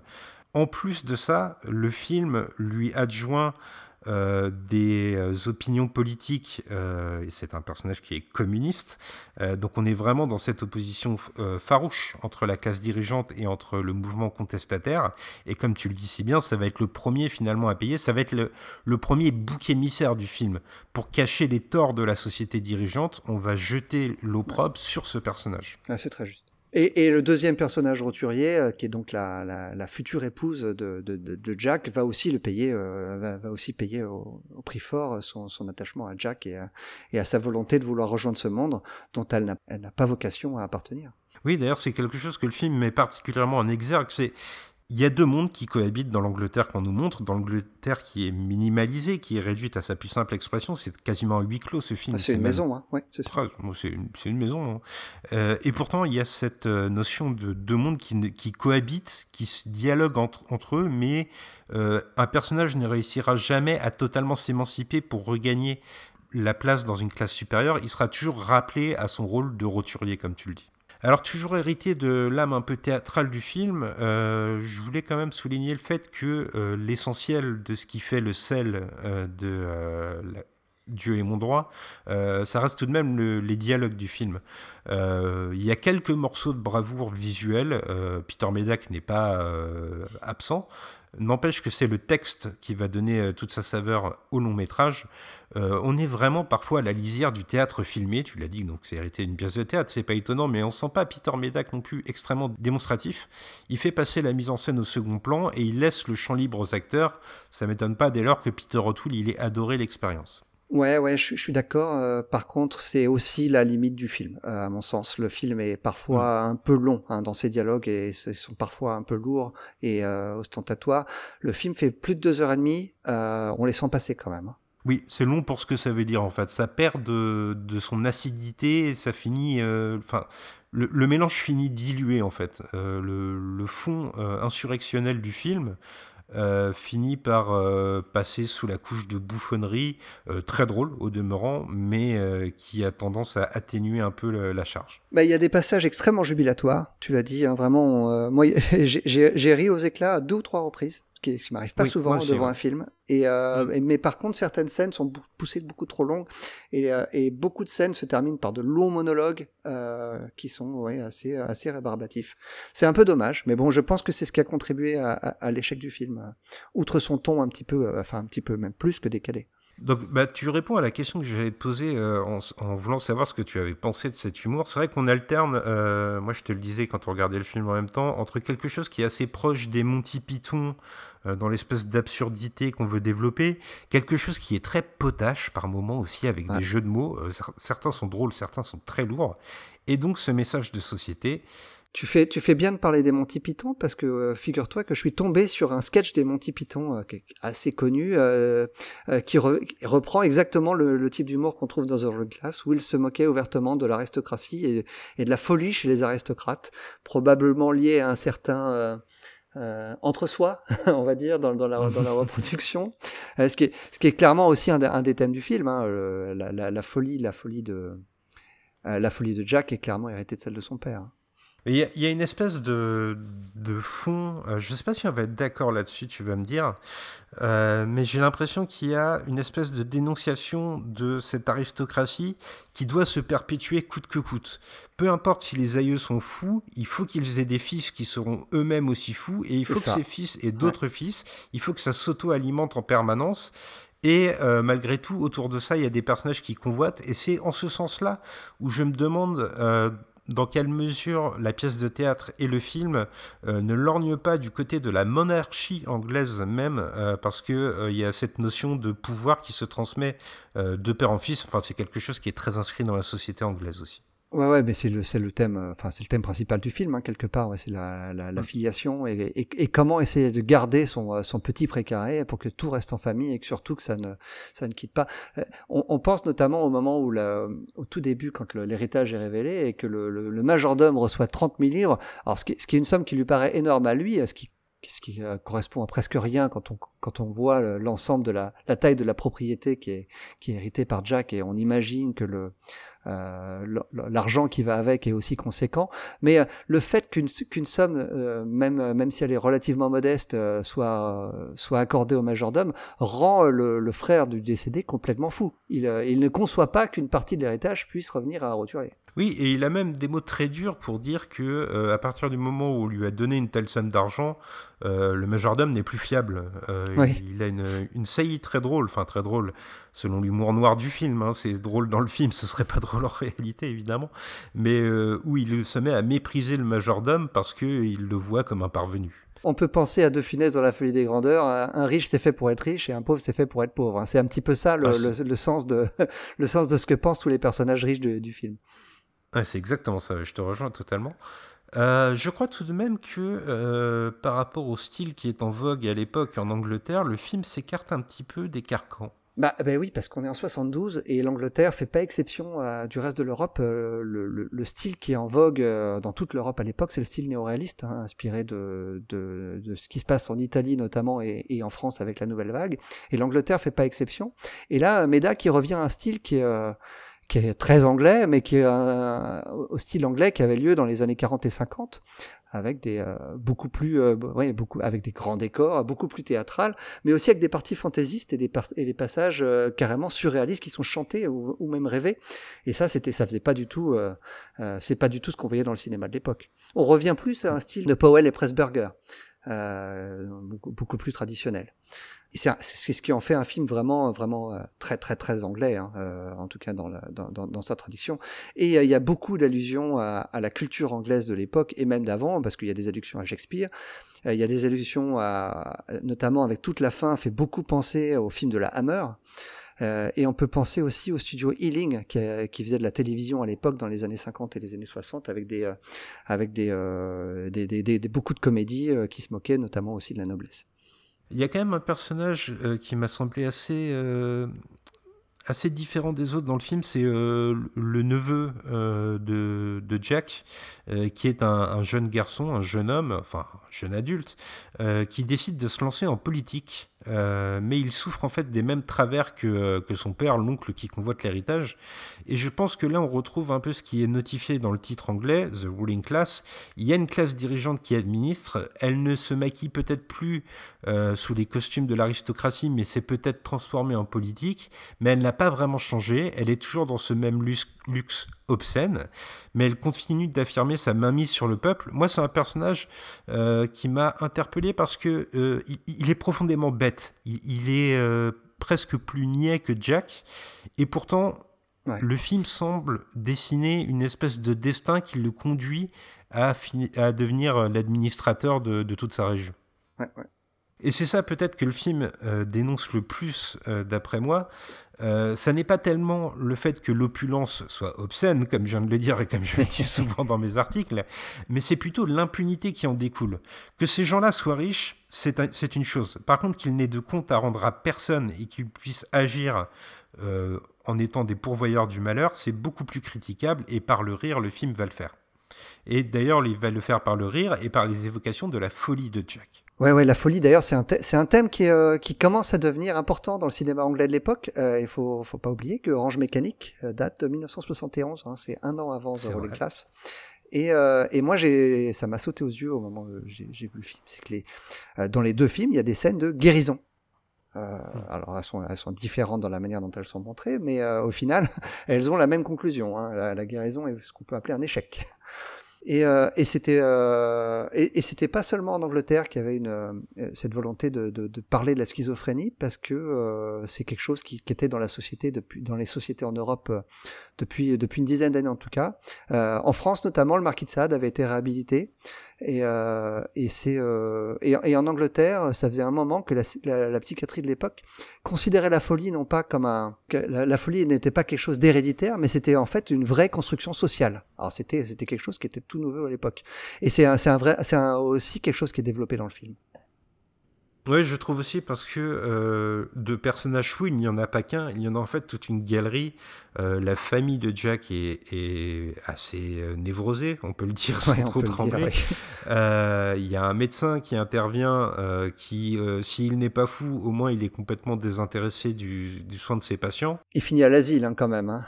Speaker 1: En plus de ça, le film lui adjoint euh, des euh, opinions politiques, euh, et c'est un personnage qui est communiste, euh, donc on est vraiment dans cette opposition farouche entre la classe dirigeante et entre le mouvement contestataire, et comme tu le dis si bien, ça va être le premier finalement à payer, ça va être le, le premier bouc émissaire du film. Pour cacher les torts de la société dirigeante, on va jeter l'opprobre sur ce personnage.
Speaker 2: Ah, c'est très juste. Et, et le deuxième personnage roturier, euh, qui est donc la, la, la future épouse de, de, de, Jack, va aussi le payer, euh, va, va aussi payer au, au prix fort euh, son, son attachement à Jack et à, et à sa volonté de vouloir rejoindre ce monde dont elle n'a pas vocation à appartenir.
Speaker 1: Oui, d'ailleurs, c'est quelque chose que le film met particulièrement en exergue. C'est il y a deux mondes qui cohabitent dans l'Angleterre qu'on nous montre, dans l'Angleterre qui est minimalisée, qui est réduite à sa plus simple expression. C'est quasiment un huis clos ce film.
Speaker 2: Ah, c'est une
Speaker 1: même
Speaker 2: maison, hein. ouais, c'est ça.
Speaker 1: une, maison. hein. Euh, et pourtant, il y a cette euh, notion de deux mondes qui, cohabitent, qui se dialoguent entre, entre eux, mais euh, un personnage ne réussira jamais à totalement s'émanciper pour regagner la place dans une classe supérieure. Il sera toujours rappelé à son rôle de roturier, comme tu le dis. Alors, toujours hérité de l'âme un peu théâtrale du film, euh, je voulais quand même souligner le fait que euh, l'essentiel de ce qui fait le sel euh, de Dieu est mon droit, ça reste tout de même le- les dialogues du film. Il y a quelques morceaux de bravoure visuelle, Peter Medak n'est pas absent, n'empêche que c'est le texte qui va donner euh, toute sa saveur au long métrage. Euh, on est vraiment parfois à la lisière du théâtre filmé, tu l'as dit, donc c'est hérité d'une pièce de théâtre, c'est pas étonnant, mais on sent pas Peter Medak non plus extrêmement démonstratif. Il fait passer la mise en scène au second plan et il laisse le champ libre aux acteurs. Ça m'étonne pas dès lors que Peter O'Toole, il ait adoré l'expérience.
Speaker 2: Ouais, ouais, je, suis- je suis d'accord. euh, par contre, c'est aussi la limite du film, euh, à mon sens. Le film est parfois un peu long hein, dans ses dialogues et ils sont parfois un peu lourds et euh, ostentatoires. Le film fait plus de deux heures et demie. on les sent passer quand même. hein.
Speaker 1: Oui, c'est long pour ce que ça veut dire en fait. Ça perd de, de son acidité, et ça finit. Enfin, le, le mélange finit dilué en fait. Le, le fond insurrectionnel du film euh, finit par euh, passer sous la couche de bouffonnerie, euh, très drôle au demeurant, mais qui a tendance à atténuer un peu la charge.
Speaker 2: Bah, il y a des passages extrêmement jubilatoires. Tu l'as dit, hein, vraiment. moi, j'ai- ri aux éclats à deux ou trois reprises, qui, ce qui m'arrive pas
Speaker 1: Oui,
Speaker 2: souvent
Speaker 1: aussi,
Speaker 2: devant
Speaker 1: ouais.
Speaker 2: un film. Et, euh,
Speaker 1: Mm.
Speaker 2: et- mais par contre, certaines scènes sont poussées de beaucoup trop longues et, euh, et beaucoup de scènes se terminent par de longs monologues euh, qui sont ouais, assez assez rébarbatifs. C'est un peu dommage, mais bon, je pense que c'est ce qui a contribué à, à- à l'échec du film. Outre son ton un petit peu, enfin un petit peu même plus que décalé.
Speaker 1: Donc, bah, tu réponds à la question que j'allais te poser euh, en, en voulant savoir ce que tu avais pensé de cet humour. C'est vrai qu'on alterne, euh, moi je te le disais quand on regardait le film en même temps, entre quelque chose qui est assez proche des Monty Python, euh, dans l'espèce d'absurdité qu'on veut développer, quelque chose qui est très potache par moments aussi, avec
Speaker 2: Ouais.
Speaker 1: des jeux de mots. Cer- certains sont drôles, certains sont très lourds. Et donc ce message de société,
Speaker 2: Tu fais, tu fais bien de parler des Monty Python parce que euh, figure-toi que je suis tombé sur un sketch des Monty Python euh, qui est assez connu euh, euh, qui, re- qui reprend exactement le, le type d'humour qu'on trouve dans The Working Class où il se moquait ouvertement de l'aristocratie et, et de la folie chez les aristocrates, probablement lié à un certain euh, euh, entre-soi, on va dire, dans, dans, la, dans la reproduction. Euh, ce, qui est, ce qui est clairement aussi un, des- un des thèmes du film, hein, euh, la, la, la folie, la folie de euh, la folie de Jack est clairement héritée de celle de son père.
Speaker 1: Il y, y a une espèce de, de fond, euh, je ne sais pas si on va être d'accord là-dessus, tu vas me dire, euh, mais j'ai l'impression qu'il y a une espèce de dénonciation de cette aristocratie qui doit se perpétuer coûte que coûte. Peu importe si les aïeux sont fous, il faut qu'ils aient des fils qui seront eux-mêmes aussi fous, et il faut que
Speaker 2: ça.
Speaker 1: ces fils aient d'autres fils, il faut que ça s'auto-alimente en permanence. Et euh, malgré tout, autour de ça, il y a des personnages qui convoitent. Et c'est en ce sens-là où je me demande euh, dans quelle mesure la pièce de théâtre et le film euh, ne lorgnent pas du côté de la monarchie anglaise même, euh, parce que euh, y a cette notion de pouvoir qui se transmet euh, de père en fils. Enfin, c'est quelque chose qui est très inscrit dans la société anglaise aussi.
Speaker 2: Ouais, ouais, mais c'est le, c'est le thème, euh, enfin, c'est le thème principal du film, hein, quelque part. Ouais, c'est la, la, la filiation et, et, et comment essayer de garder son, euh, son petit précaré pour que tout reste en famille et que surtout que ça ne, ça ne quitte pas. Euh, On, on pense notamment au moment où, la, au tout début, quand l'héritage est révélé et que le, le, le majordome reçoit 30 000 livres. Alors, ce qui, ce qui est une somme qui lui paraît énorme à lui, ce qui ce qui euh, correspond à presque rien quand on quand on voit le- l'ensemble de la, la taille de la propriété qui est qui est héritée par Jack et on imagine que le euh, l'argent qui va avec est aussi conséquent. Mais euh, le fait qu'une qu'une somme, euh, même même si elle est relativement modeste, euh, soit euh, soit accordée au majordome, rend euh, le, le frère du décédé complètement fou. Il euh, il ne conçoit pas qu'une partie de l'héritage puisse revenir à un roturier.
Speaker 1: Oui, et il a même des mots très durs pour dire que euh, à partir du moment où on lui a donné une telle somme d'argent, euh, le majordome n'est plus fiable. Euh,
Speaker 2: Oui.
Speaker 1: Il a une, une saillie très drôle, enfin très drôle, selon l'humour noir du film. hein. C'est drôle dans le film, ce serait pas drôle en réalité évidemment, mais où il se met à mépriser le majordome parce que il le voit comme un parvenu.
Speaker 2: On peut penser à De Funès dans La Folie des Grandeurs. Un un riche c'est fait pour être riche et un pauvre c'est fait pour être pauvre. hein. C'est un petit peu ça le,
Speaker 1: Ah,
Speaker 2: le, le sens de le sens de ce que pensent tous les personnages riches de- du film.
Speaker 1: C'est exactement ça, je te rejoins totalement. Euh, je crois tout de même que euh, par rapport au style qui est en vogue à l'époque en Angleterre, le film s'écarte un petit peu des carcans.
Speaker 2: Bah, ben oui, parce qu'on est en 72 et l'Angleterre fait pas exception du reste de l'Europe. Euh, le, le- le style qui est en vogue dans toute l'Europe à l'époque, c'est le style néoréaliste, hein, inspiré de, ce qui se passe en Italie notamment et, et en France avec la nouvelle vague. Et l'Angleterre fait pas exception. Et là, Meda qui revient à un style qui est, qui est très anglais, mais qui est euh, au style anglais qui avait lieu dans les années 40 et 50 avec des euh, beaucoup plus euh, beaucoup avec des grands décors beaucoup plus théâtral mais aussi avec des parties fantaisistes et des, par- et des passages euh, carrément surréalistes qui sont chantés ou, ou même rêvés. Et ça, c'était, ça faisait pas du tout, euh, euh, c'est pas du tout ce qu'on voyait dans le cinéma de l'époque. On revient plus à un style de Powell et Pressburger, euh, beaucoup, plus traditionnel. C'est, ce qui en fait un film vraiment, vraiment euh, très, très, très anglais, hein, euh, en tout cas dans, la, dans sa tradition. Et euh, il y a beaucoup d'allusions à, à la culture anglaise de l'époque et même d'avant, parce qu'il y a des allusions à Shakespeare. Euh, il y a des allusions à, notamment avec toute la fin, fait beaucoup penser au film de la Hammer. Euh, et on peut penser aussi au studio Ealing qui, faisait de la télévision à l'époque dans les années 50 et les années 60 avec des euh, avec des, euh, des, des, des- des- beaucoup de comédies qui se moquaient notamment aussi de la noblesse.
Speaker 1: Il y a quand même un personnage qui m'a semblé assez, assez différent des autres dans le film, c'est euh, le neveu euh, de, de Jack, euh, qui est un, un jeune garçon, un jeune homme, enfin un jeune adulte, qui décide de se lancer en politique. Mais il souffre en fait des mêmes travers que, que son père, l'oncle qui convoite l'héritage. Et je pense que là, on retrouve un peu ce qui est notifié dans le titre anglais, The Ruling Class. Il y a une classe dirigeante qui administre. Elle ne se maquille peut-être plus sous les costumes de l'aristocratie, mais c'est peut-être transformée en politique. Mais elle n'a pas vraiment changé. Elle est toujours dans ce même luxe, obscène, mais elle continue d'affirmer sa mainmise sur le peuple. Moi, c'est un personnage euh, qui m'a interpellé parce que euh, il, il est profondément bête. Il, il est euh, presque plus niais que Jack, et pourtant.
Speaker 2: Ouais.
Speaker 1: Le film semble dessiner une espèce de destin qui le conduit à, devenir l'administrateur de, de toute sa région.
Speaker 2: Ouais, ouais.
Speaker 1: Et c'est ça peut-être que le film euh, dénonce le plus, euh, d'après moi. Euh, ça n'est pas tellement le fait que l'opulence soit obscène, comme je viens de le dire et comme je le dis souvent dans mes articles, mais c'est plutôt l'impunité qui en découle. Que ces gens-là soient riches, c'est un- c'est une chose. Par contre, qu'ils n'aient de compte à rendre à personne et qu'ils puissent agir euh, en étant des pourvoyeurs du malheur, c'est beaucoup plus critiquable et par le rire, le film va le faire. Et d'ailleurs, il va le faire par le rire et par les évocations de la folie de Jack.
Speaker 2: Ouais, ouais, la folie. D'ailleurs, c'est un, c'est un thème qui, euh, qui commence à devenir important dans le cinéma anglais de l'époque. Euh, il faut, faut pas oublier que Orange Mécanique euh, date de 1971. hein, c'est un an avant The Rolling. Class. Et, euh, et moi, j'ai, ça m'a sauté aux yeux au moment où j'ai, vu le film. C'est que les, euh, dans les deux films, il y a des scènes de guérison. Euh, alors, elles sont, elles sont différentes dans la manière dont elles sont montrées, mais euh, au final, elles ont la même conclusion. Hein. La, la guérison est ce qu'on peut appeler un échec. Et, euh, et c'était euh, et, et c'était pas seulement en Angleterre qu'il y avait une euh, cette volonté de, de, de parler de la schizophrénie parce que euh, c'est quelque chose qui, qui était dans la société depuis dans les sociétés en Europe euh, depuis depuis une dizaine d'années en tout cas. Euh, en France notamment, le marquis de Sade avait été réhabilité Et, euh, et c'est euh, et, en Angleterre, ça faisait un moment que la, psychiatrie de l'époque considérait la folie non pas comme un la, la folie n'était pas quelque chose d'héréditaire, mais c'était en fait une vraie construction sociale. Alors c'était c'était quelque chose qui était tout nouveau à l'époque. Et c'est c'est un vrai c'est aussi quelque chose qui est développé dans le film.
Speaker 1: Oui, je trouve aussi parce que euh, de personnages fous, il n'y en a pas qu'un, il y en a en fait toute une galerie. Euh, la famille de Jack est, est assez euh, névrosée, on peut le dire sans
Speaker 2: Ouais,
Speaker 1: trop trembler.
Speaker 2: ouais.
Speaker 1: Euh, Il y a un médecin qui intervient, qui, s'il n'est pas fou, au moins il est complètement désintéressé du, du soin de ses patients.
Speaker 2: Il finit à l'asile hein, quand même. Hein.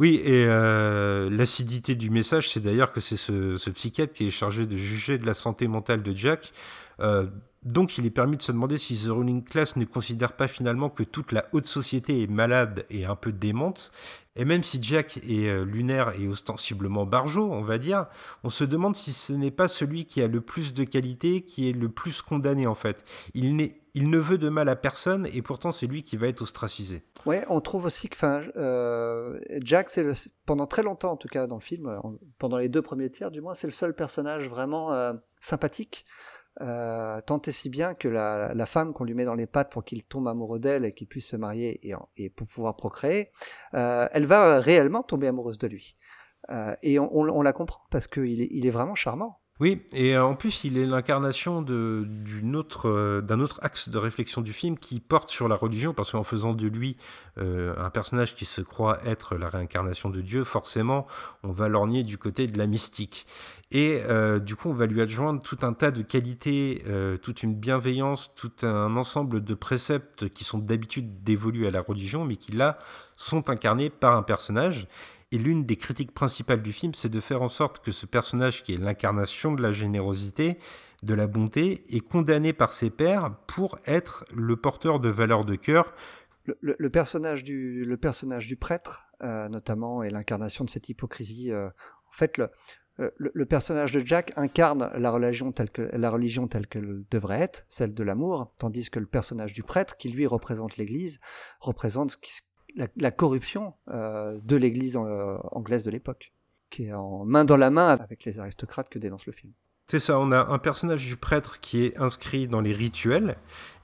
Speaker 1: Oui, et euh, l'acidité du message, c'est d'ailleurs que c'est ce, ce psychiatre qui est chargé de juger de la santé mentale de Jack. Euh, donc il est permis de se demander si The Ruling Class ne considère pas finalement que toute la haute société est malade et un peu démente. Et même si Jack est euh, lunaire et ostensiblement barjot, on va dire, on se demande si ce n'est pas celui qui a le plus de qualité qui est le plus condamné en fait. Il, il ne veut de mal à personne et pourtant c'est lui qui va être ostracisé.
Speaker 2: Ouais, on trouve aussi que, euh, Jack, c'est pendant très longtemps en tout cas dans le film, en- pendant les deux premiers tiers du moins, c'est le seul personnage vraiment euh, sympathique. Euh, tant et si bien que la, la femme qu'on lui met dans les pattes pour qu'il tombe amoureux d'elle et qu'il puisse se marier et, et pour pouvoir procréer, euh, elle va réellement tomber amoureuse de lui. Euh, et on, on- on la comprend parce qu'il est, il est vraiment charmant.
Speaker 1: Oui, et euh, en plus, il est l'incarnation euh, d'un autre axe de réflexion du film qui porte sur la religion, parce qu'en faisant de lui euh, un personnage qui se croit être la réincarnation de Dieu, forcément, on va lorgner du côté de la mystique. Et du coup, on va lui adjoindre tout un tas de qualités, toute une bienveillance, tout un ensemble de préceptes qui sont d'habitude dévolus à la religion, mais qui là sont incarnés par un personnage. Et l'une des critiques principales du film, c'est de faire en sorte que ce personnage, qui est l'incarnation de la générosité, de la bonté, est condamné par ses pairs pour être le porteur de valeurs de cœur.
Speaker 2: Le, personnage du, prêtre, euh, notamment, est l'incarnation de cette hypocrisie. euh, en fait, le, euh, le, le personnage de Jack incarne la religion telle que la religion telle qu'elle devrait être, celle de l'amour, tandis que le personnage du prêtre, qui lui représente l'Église, représente ce qui- la, la corruption euh, de l'Église euh, anglaise de l'époque, qui est en main dans la main avec les aristocrates que dénonce le film.
Speaker 1: C'est ça, on a un personnage du prêtre qui est inscrit dans les rituels,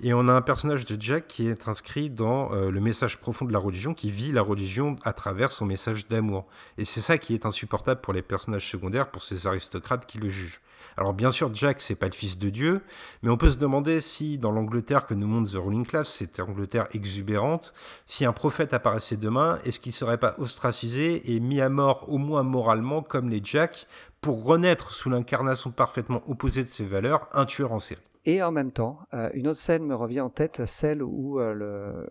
Speaker 1: et on a un personnage de Jack qui est inscrit dans euh, le message profond de la religion, qui vit la religion à travers son message d'amour. Et c'est ça qui est insupportable pour les personnages secondaires, pour ces aristocrates qui le jugent. Alors bien sûr, Jack, c'est pas le fils de Dieu, mais on peut se demander si, dans l'Angleterre que nous montre The Ruling Class, cette Angleterre exubérante, si un prophète apparaissait demain, est-ce qu'il serait pas ostracisé et mis à mort, au moins moralement, comme les Jack, pour renaître sous l'incarnation parfaitement opposée de ses valeurs, un tueur en série
Speaker 2: Et en même temps, euh, une autre scène me revient en tête, celle où euh, le,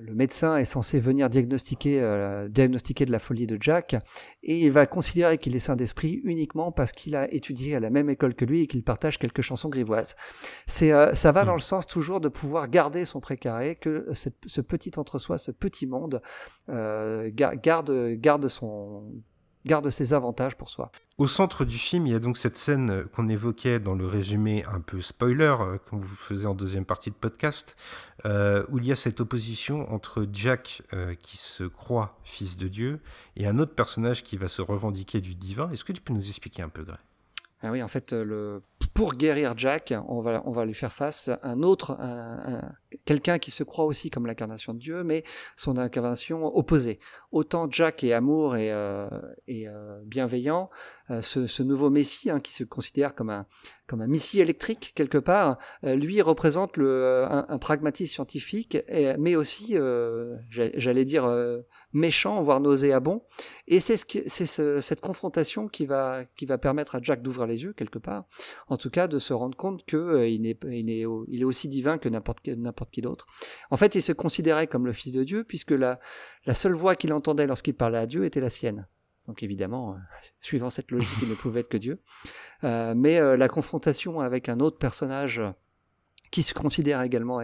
Speaker 2: le médecin est censé venir diagnostiquer, euh, de la folie de Jack, et il va considérer qu'il est saint d'esprit uniquement parce qu'il a étudié à la même école que lui et qu'il partage quelques chansons grivoises. C'est, euh, ça va dans le sens toujours de pouvoir garder son précaré, que ce petit entre-soi, ce petit monde, euh, ga- garde, garde son garde ses avantages pour soi.
Speaker 1: Au centre du film, il y a donc cette scène euh, qu'on évoquait dans le résumé un peu spoiler, euh, qu'on vous faisait en deuxième partie de podcast, euh, où il y a cette opposition entre Jack, euh, qui se croit fils de Dieu, et un autre personnage qui va se revendiquer du divin. Est-ce que tu peux nous expliquer un peu, Gray?
Speaker 2: Ah oui, en fait, le... pour guérir Jack, on va, on va lui faire face un autre, un- un- quelqu'un qui se croit aussi comme l'incarnation de Dieu, mais son incarnation opposée. Autant Jack est amour et, euh, euh, bienveillant, euh, ce, nouveau Messie hein, qui se considère comme un, comme un missile électrique quelque part, lui représente un, un pragmatisme scientifique, mais aussi, j'allais dire, méchant, voire nauséabond. Et c'est ce cette confrontation qui va, qui va permettre à Jack d'ouvrir les yeux quelque part, tout cas de se rendre compte que euh, il, est, aussi divin que n'importe qui, d'autre. En fait, il se considérait comme le fils de Dieu puisque la, seule voix qu'il entendait lorsqu'il parlait à Dieu était la sienne. Donc évidemment, euh, suivant cette logique, il ne pouvait être que Dieu. Euh, mais la confrontation avec un autre personnage qui se considère également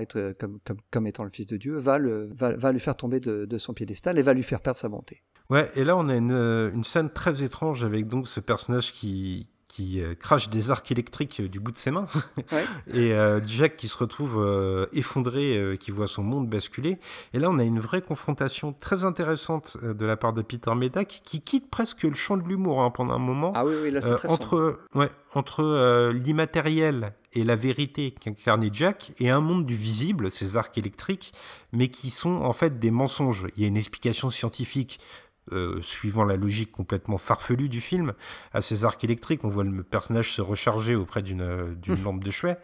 Speaker 2: comme, étant le fils de Dieu va, le, lui faire tomber de, son piédestal et va lui faire perdre sa bonté.
Speaker 1: Ouais, et là on a une, une scène très étrange avec donc ce personnage qui, qui euh, crache des arcs électriques du bout de ses mains,
Speaker 2: Ouais.
Speaker 1: et euh, Jack qui se retrouve euh, effondré, euh, qui voit son monde basculer. Et là, on a une vraie confrontation très intéressante euh, de la part de Peter Medak, qui quitte presque le champ de l'humour hein, pendant un moment.
Speaker 2: Ah oui, oui, là c'est
Speaker 1: Euh,
Speaker 2: très sombre.
Speaker 1: entre ouais, entre euh, l'immatériel et la vérité qu'incarnait Jack et un monde du visible, ces arcs électriques, mais qui sont en fait des mensonges. Il y a une explication scientifique euh, suivant la logique complètement farfelue du film à ces arcs électriques. On voit le personnage se recharger auprès d'une euh, d'une lampe de chevet.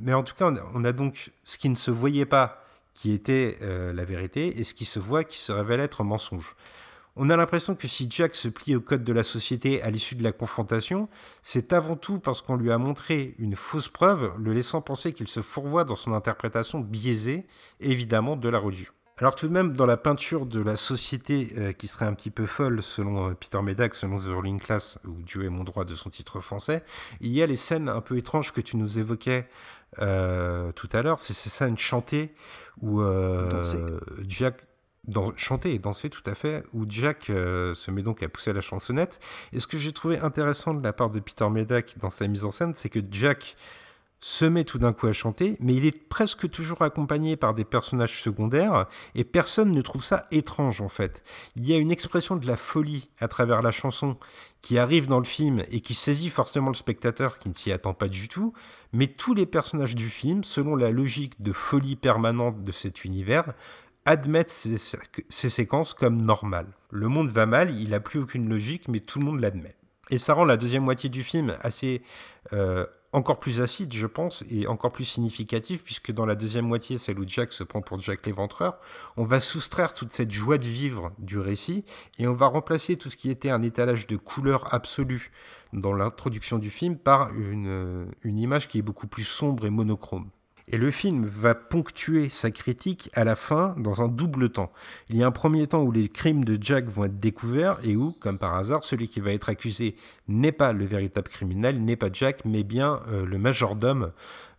Speaker 1: Mais en tout cas, on a, on a donc ce qui ne se voyait pas qui était euh, la vérité et ce qui se voit qui se révèle être un mensonge. On a l'impression que si Jack se plie au code de la société à l'issue de la confrontation, c'est avant tout parce qu'on lui a montré une fausse preuve, le laissant penser qu'il se fourvoie dans son interprétation biaisée, évidemment, de la religion. Alors tout de même, dans la peinture de la société euh, qui serait un petit peu folle, selon euh, Peter Medak, selon The Ruling Class, ou Dieu est mon droit de son titre français, il y a les scènes un peu étranges que tu nous évoquais euh, tout à l'heure, c'est ces scènes chantées où. Jack dans, chanter et danser tout à fait, où Jack euh, se met donc à pousser la chansonnette. Et ce que j'ai trouvé intéressant de la part de Peter Medak dans sa mise en scène, c'est que Jack se met tout d'un coup à chanter, mais il est presque toujours accompagné par des personnages secondaires, et personne ne trouve ça étrange en fait. Il y a une expression de la folie à travers la chanson qui arrive dans le film et qui saisit forcément le spectateur qui ne s'y attend pas du tout, mais tous les personnages du film, selon la logique de folie permanente de cet univers, admettent ces, ces séquences comme normales. Le monde va mal, il n'a plus aucune logique, mais tout le monde l'admet. Et ça rend la deuxième moitié du film assez euh, encore plus acide, je pense, et encore plus significatif, puisque dans la deuxième moitié, celle où Jack se prend pour Jack l'éventreur, on va soustraire toute cette joie de vivre du récit, et on va remplacer tout ce qui était un étalage de couleurs absolues dans l'introduction du film par une, une image qui est beaucoup plus sombre et monochrome. Et le film va ponctuer sa critique à la fin dans un double temps. Il y a un premier temps où les crimes de Jack vont être découverts et où, comme par hasard, celui qui va être accusé n'est pas le véritable criminel, n'est pas Jack, mais bien euh, le majordome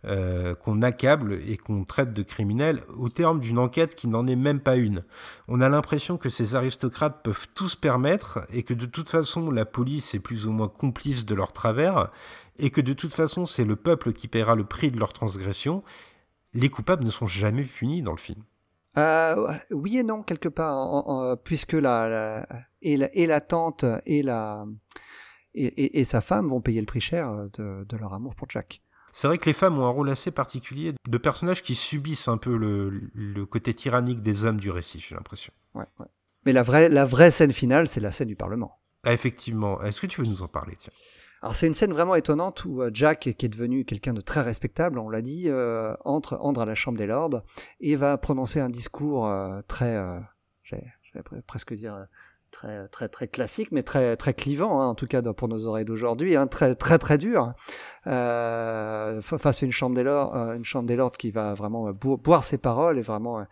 Speaker 1: euh, qu'on accable et qu'on traite de criminel au terme d'une enquête qui n'en est même pas une. On a l'impression que ces aristocrates peuvent tout se permettre et que de toute façon la police est plus ou moins complice de leur travers et que de toute façon c'est le peuple qui paiera le prix de leur transgression. Les coupables ne sont jamais punis dans le film.
Speaker 2: Euh, oui et non, quelque part, puisque la, et, la, et la et, la, et, et- et sa femme vont payer le prix cher de, de leur amour pour Jack.
Speaker 1: C'est vrai que les femmes ont un rôle assez particulier de personnages qui subissent un peu le, le côté tyrannique des hommes du récit, j'ai l'impression.
Speaker 2: Ouais, ouais. Mais la vraie, la vraie scène finale, c'est la scène du Parlement.
Speaker 1: Ah, effectivement. Est-ce que tu veux nous en parler tiens?
Speaker 2: Alors c'est une scène vraiment étonnante où euh, Jack, qui est devenu quelqu'un de très respectable, on l'a dit, euh, entre, entre à la Chambre des Lords et va prononcer un discours euh, très, euh, j'ai- j'allais pre- presque dire euh, très très très classique, mais très très clivant, hein, en tout cas pour nos oreilles d'aujourd'hui, hein, très très très dur, euh, fa- face à une Chambre des Lords, une Chambre des Lords qui va vraiment bo- boire ses paroles et vraiment euh,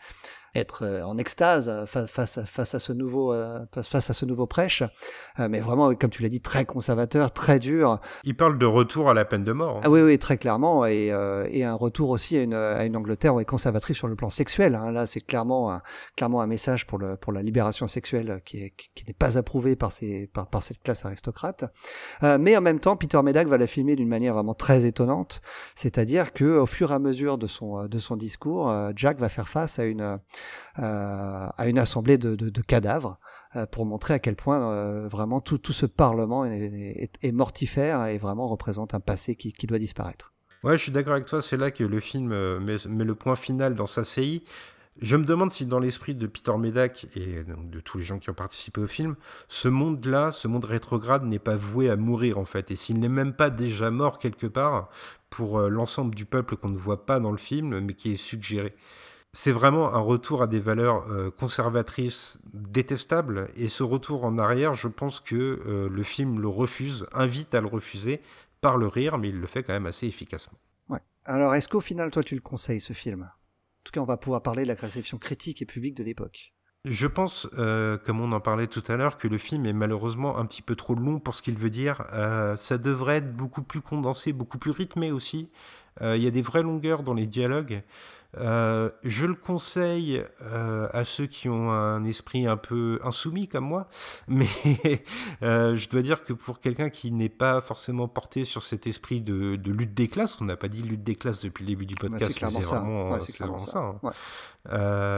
Speaker 2: être euh, en extase euh, fa- face à, face à ce nouveau euh, face à ce nouveau prêche, mais vraiment comme tu l'as dit très conservateur, très dur.
Speaker 1: Il parle de retour à la peine de mort. hein.
Speaker 2: Ah oui, oui, très clairement, et, euh, et un retour aussi à une, à une Angleterre ouais, conservatrice sur le plan sexuel. hein. Là, c'est clairement, un, clairement un message pour, le, pour la libération sexuelle qui, est, qui, qui n'est pas approuvé par, ces, par, par cette classe aristocrate. Euh, mais en même temps, Peter Medak va la filmer d'une manière vraiment très étonnante, c'est-à-dire que au fur et à mesure de son, de son discours, Jack va faire face à une, à une assemblée de, cadavres euh, pour montrer à quel point euh, vraiment tout, tout ce Parlement est, mortifère et vraiment représente un passé qui, qui doit disparaître.
Speaker 1: Ouais, je suis d'accord avec toi, c'est là que le film euh, met, le point final dans sa CI. Je me demande si dans l'esprit de Peter Medak et de tous les gens qui ont participé au film, ce monde-là, ce monde rétrograde n'est pas voué à mourir en fait, et s'il n'est même pas déjà mort quelque part pour euh, l'ensemble du peuple qu'on ne voit pas dans le film, mais qui est suggéré. C'est vraiment un retour à des valeurs euh, conservatrices détestables, et ce retour en arrière, je pense que euh, le film le refuse, invite à le refuser par le rire, mais il le fait quand même assez efficacement.
Speaker 2: Ouais. Alors, est-ce qu'au final, toi, tu le conseilles, ce film? En tout cas, on va pouvoir parler de la réception critique et publique de l'époque.
Speaker 1: Je pense, euh, comme on en parlait tout à l'heure, que le film est malheureusement un petit peu trop long pour ce qu'il veut dire. Euh, ça devrait être beaucoup plus condensé, beaucoup plus rythmé aussi. Euh, Il y a des vraies longueurs dans les dialogues. Euh, je le conseille euh, à ceux qui ont un esprit un peu insoumis comme moi, mais euh, je dois dire que pour quelqu'un qui n'est pas forcément porté sur cet esprit de, de lutte des classes, on n'a pas dit lutte des classes depuis le début du
Speaker 2: Ouais,
Speaker 1: podcast,
Speaker 2: c'est clairement
Speaker 1: mais
Speaker 2: ça.
Speaker 1: vraiment,
Speaker 2: Ouais, c'est
Speaker 1: c'est
Speaker 2: clairement
Speaker 1: vraiment
Speaker 2: ça.
Speaker 1: ça, hein.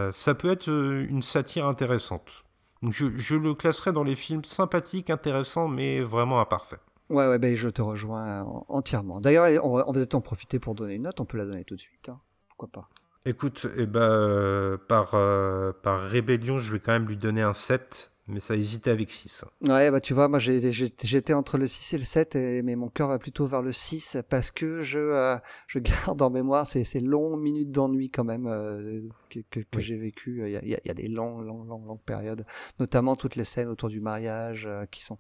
Speaker 2: Ouais.
Speaker 1: Ça peut être une satire intéressante. Je, je le classerai dans les films sympathiques, intéressants, mais vraiment imparfaits.
Speaker 2: Ouais, ouais, ben je te rejoins en- entièrement. D'ailleurs, on va, on va peut-être en profiter pour donner une note. On peut la donner tout de suite. hein. Pourquoi pas
Speaker 1: Écoute, eh ben, euh, par, euh, par rébellion, je vais quand même lui donner un 7, mais ça hésitait avec 6.
Speaker 2: Ouais, bah tu vois, moi j'étais entre le 6 et le 7, et, mais mon cœur va plutôt vers le 6 parce que je, euh, je garde en mémoire ces, ces longues minutes d'ennui quand même que, que, que
Speaker 1: Oui.
Speaker 2: j'ai vécu. Il y a, y a- il y a des longues, longues, longues, longues périodes, notamment toutes les scènes autour du mariage qui sont,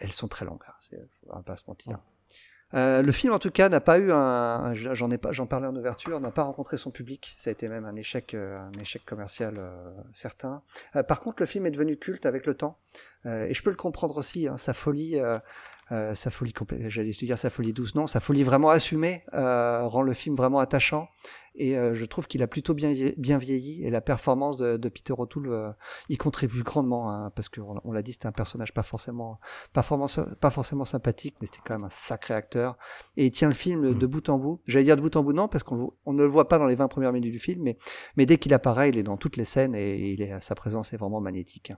Speaker 2: elles sont très longues. hein, faut pas se mentir. Euh, le film, en tout cas, n'a pas eu un. J'en ai pas, j'en parlais en ouverture, n'a pas rencontré son public. Ça a été même un échec, euh, un échec commercial euh, certain. Euh, par contre, le film est devenu culte avec le temps, et je peux le comprendre aussi. Hein, sa folie, sa folie complète. J'allais dire sa folie douce, non, sa folie vraiment assumée rend le film vraiment attachant. Et euh, je trouve qu'il a plutôt bien, bien vieilli. Et la performance de, de Peter O'Toole euh, y contribue grandement, hein, parce qu'on on l'a dit, c'était un personnage pas forcément, pas forcément, pas forcément sympathique, mais c'était quand même un sacré acteur. Et il tient le film
Speaker 1: Mm.
Speaker 2: de bout en bout. J'allais dire de bout en bout, non, parce qu'on on ne le voit pas dans les 20 premières minutes du film, mais, mais dès qu'il apparaît, il est dans toutes les scènes et il est, sa présence est vraiment magnétique.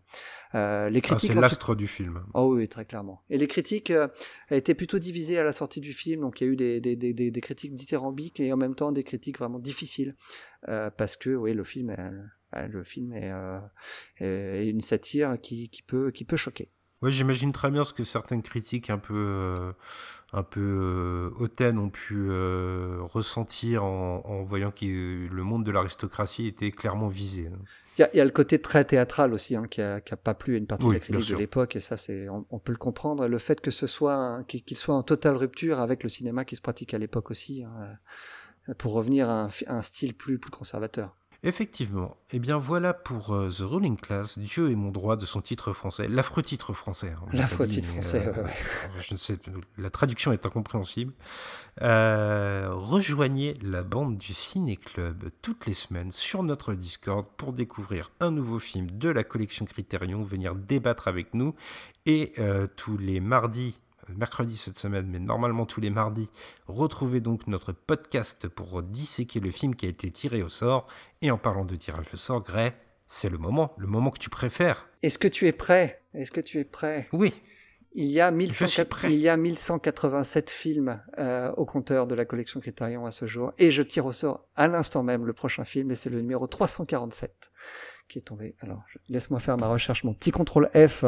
Speaker 2: Euh, les
Speaker 1: Ah, c'est
Speaker 2: tout-
Speaker 1: l'astre du film.
Speaker 2: Oh oui, très clairement. Et les critiques euh, étaient plutôt divisées à la sortie du film, donc il y a eu des, des, des, des, des critiques dithyrambiques et en même temps des critiques vraiment difficiles, euh, parce que oui, le film, est, euh, le film est, euh, est une satire qui, qui, peut, qui peut choquer.
Speaker 1: Ouais, j'imagine très bien ce que certaines critiques un peu, euh, un peu euh, hautaines ont pu euh, ressentir en, en voyant que le monde de l'aristocratie était clairement visé. hein.
Speaker 2: Il y, a, il y a le côté très théâtral aussi, hein, qui, a, qui a pas plu à une partie
Speaker 1: Oui,
Speaker 2: de la critique de l'époque, et ça, c'est, on, on peut le comprendre. Le fait que ce soit, qu'il soit en totale rupture avec le cinéma qui se pratique à l'époque aussi, hein, euh, pour revenir à un, fi- à un style plus, plus conservateur.
Speaker 1: Effectivement. Eh bien voilà pour euh, The Ruling Class, Dieu est mon droit de son titre français. L'affreux titre français. hein,
Speaker 2: L'affreux titre
Speaker 1: mais,
Speaker 2: français, ouais.
Speaker 1: enfin, Je ne sais, la traduction est incompréhensible. Euh, rejoignez la bande du Ciné Club toutes les semaines sur notre Discord pour découvrir un nouveau film de la collection Criterion, venir débattre avec nous et euh, tous les mardis euh, mercredi cette semaine, mais normalement tous les mardis, retrouvez donc notre podcast pour disséquer le film qui a été tiré au sort. Et en parlant de tirage au sort, Gray, c'est le moment, le moment que tu préfères.
Speaker 2: Est-ce que tu es prêt? Est-ce que tu es prêt?
Speaker 1: Oui,
Speaker 2: il y, a
Speaker 1: Je suis
Speaker 2: 1104
Speaker 1: prêt.
Speaker 2: il y a 1187 films euh, au compteur de la collection Criterion à ce jour, et je tire au sort à l'instant même le prochain film, et c'est le numéro 347 qui est tombé. Alors, je- laisse-moi faire ma recherche, mon petit contrôle F,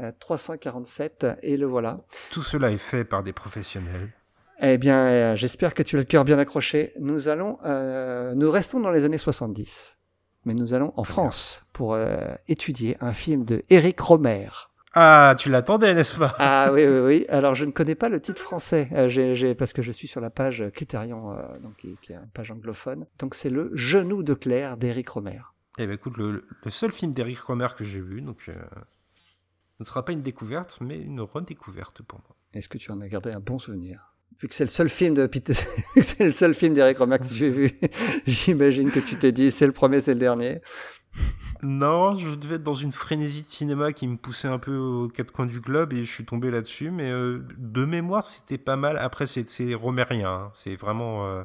Speaker 2: euh, 347, et le voilà.
Speaker 1: tout cela est fait par des professionnels.
Speaker 2: Eh bien, euh, j'espère que tu as le cœur bien accroché. Nous allons, euh, nous restons dans les années 70, mais nous allons en France pour euh, étudier un film de Éric Romer.
Speaker 1: Ah, tu l'attendais, n'est-ce pas?
Speaker 2: Ah oui, oui, oui. Alors, je ne connais pas le titre français, euh, j'ai, j'ai- parce que je suis sur la page Criterion, euh, donc, qui, qui est une page anglophone. Donc, c'est le Genou de Claire d'Éric Romer.
Speaker 1: Eh ben écoute, le, le seul film d'Eric Romer que j'ai vu, donc euh, ce ne sera pas une découverte, mais une redécouverte pour moi.
Speaker 2: Est-ce que tu en as gardé un bon souvenir? Vu que c'est le seul film de Peter, c'est le seul film d'Éric Romer que as vu, j'imagine que tu t'es dit c'est le premier, c'est le dernier.
Speaker 1: Non, je devais être dans une frénésie de cinéma qui me poussait un peu aux quatre coins du globe et je suis tombé là-dessus. Mais euh, de mémoire, c'était pas mal. Après, c'est c'est romérien. hein. C'est vraiment euh,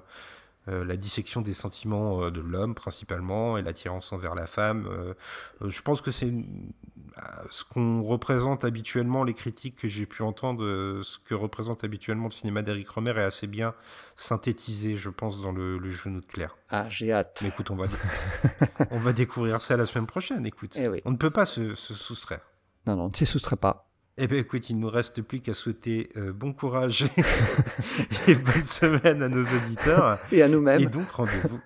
Speaker 1: euh, la dissection des sentiments euh, de l'homme principalement et l'attirance envers la femme. Euh, je pense que c'est ce qu'on représente habituellement, les critiques que j'ai pu entendre, ce que représente habituellement le cinéma d'Eric Romer est assez bien synthétisé, je pense, dans le, le genou de Claire.
Speaker 2: Ah, j'ai hâte.
Speaker 1: Mais écoute, on va, on va découvrir ça la semaine prochaine, écoute.
Speaker 2: Eh oui.
Speaker 1: On ne peut pas se, se soustraire.
Speaker 2: Non, non, ne s'y soustrais pas.
Speaker 1: Eh bien, écoute, il nous reste plus qu'à souhaiter euh, bon courage et bonne semaine à nos auditeurs.
Speaker 2: Et à nous-mêmes.
Speaker 1: Et donc, rendez-vous.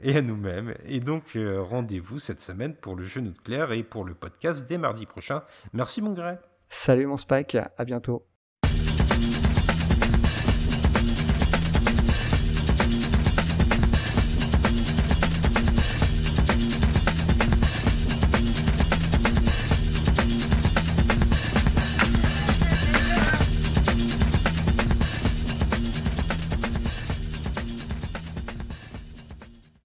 Speaker 1: Et à nous-mêmes. Et donc, euh, rendez-vous cette semaine pour le genou de Claire et pour le podcast dès mardi prochain. Merci, mon gré.
Speaker 2: Salut mon Spike, à bientôt.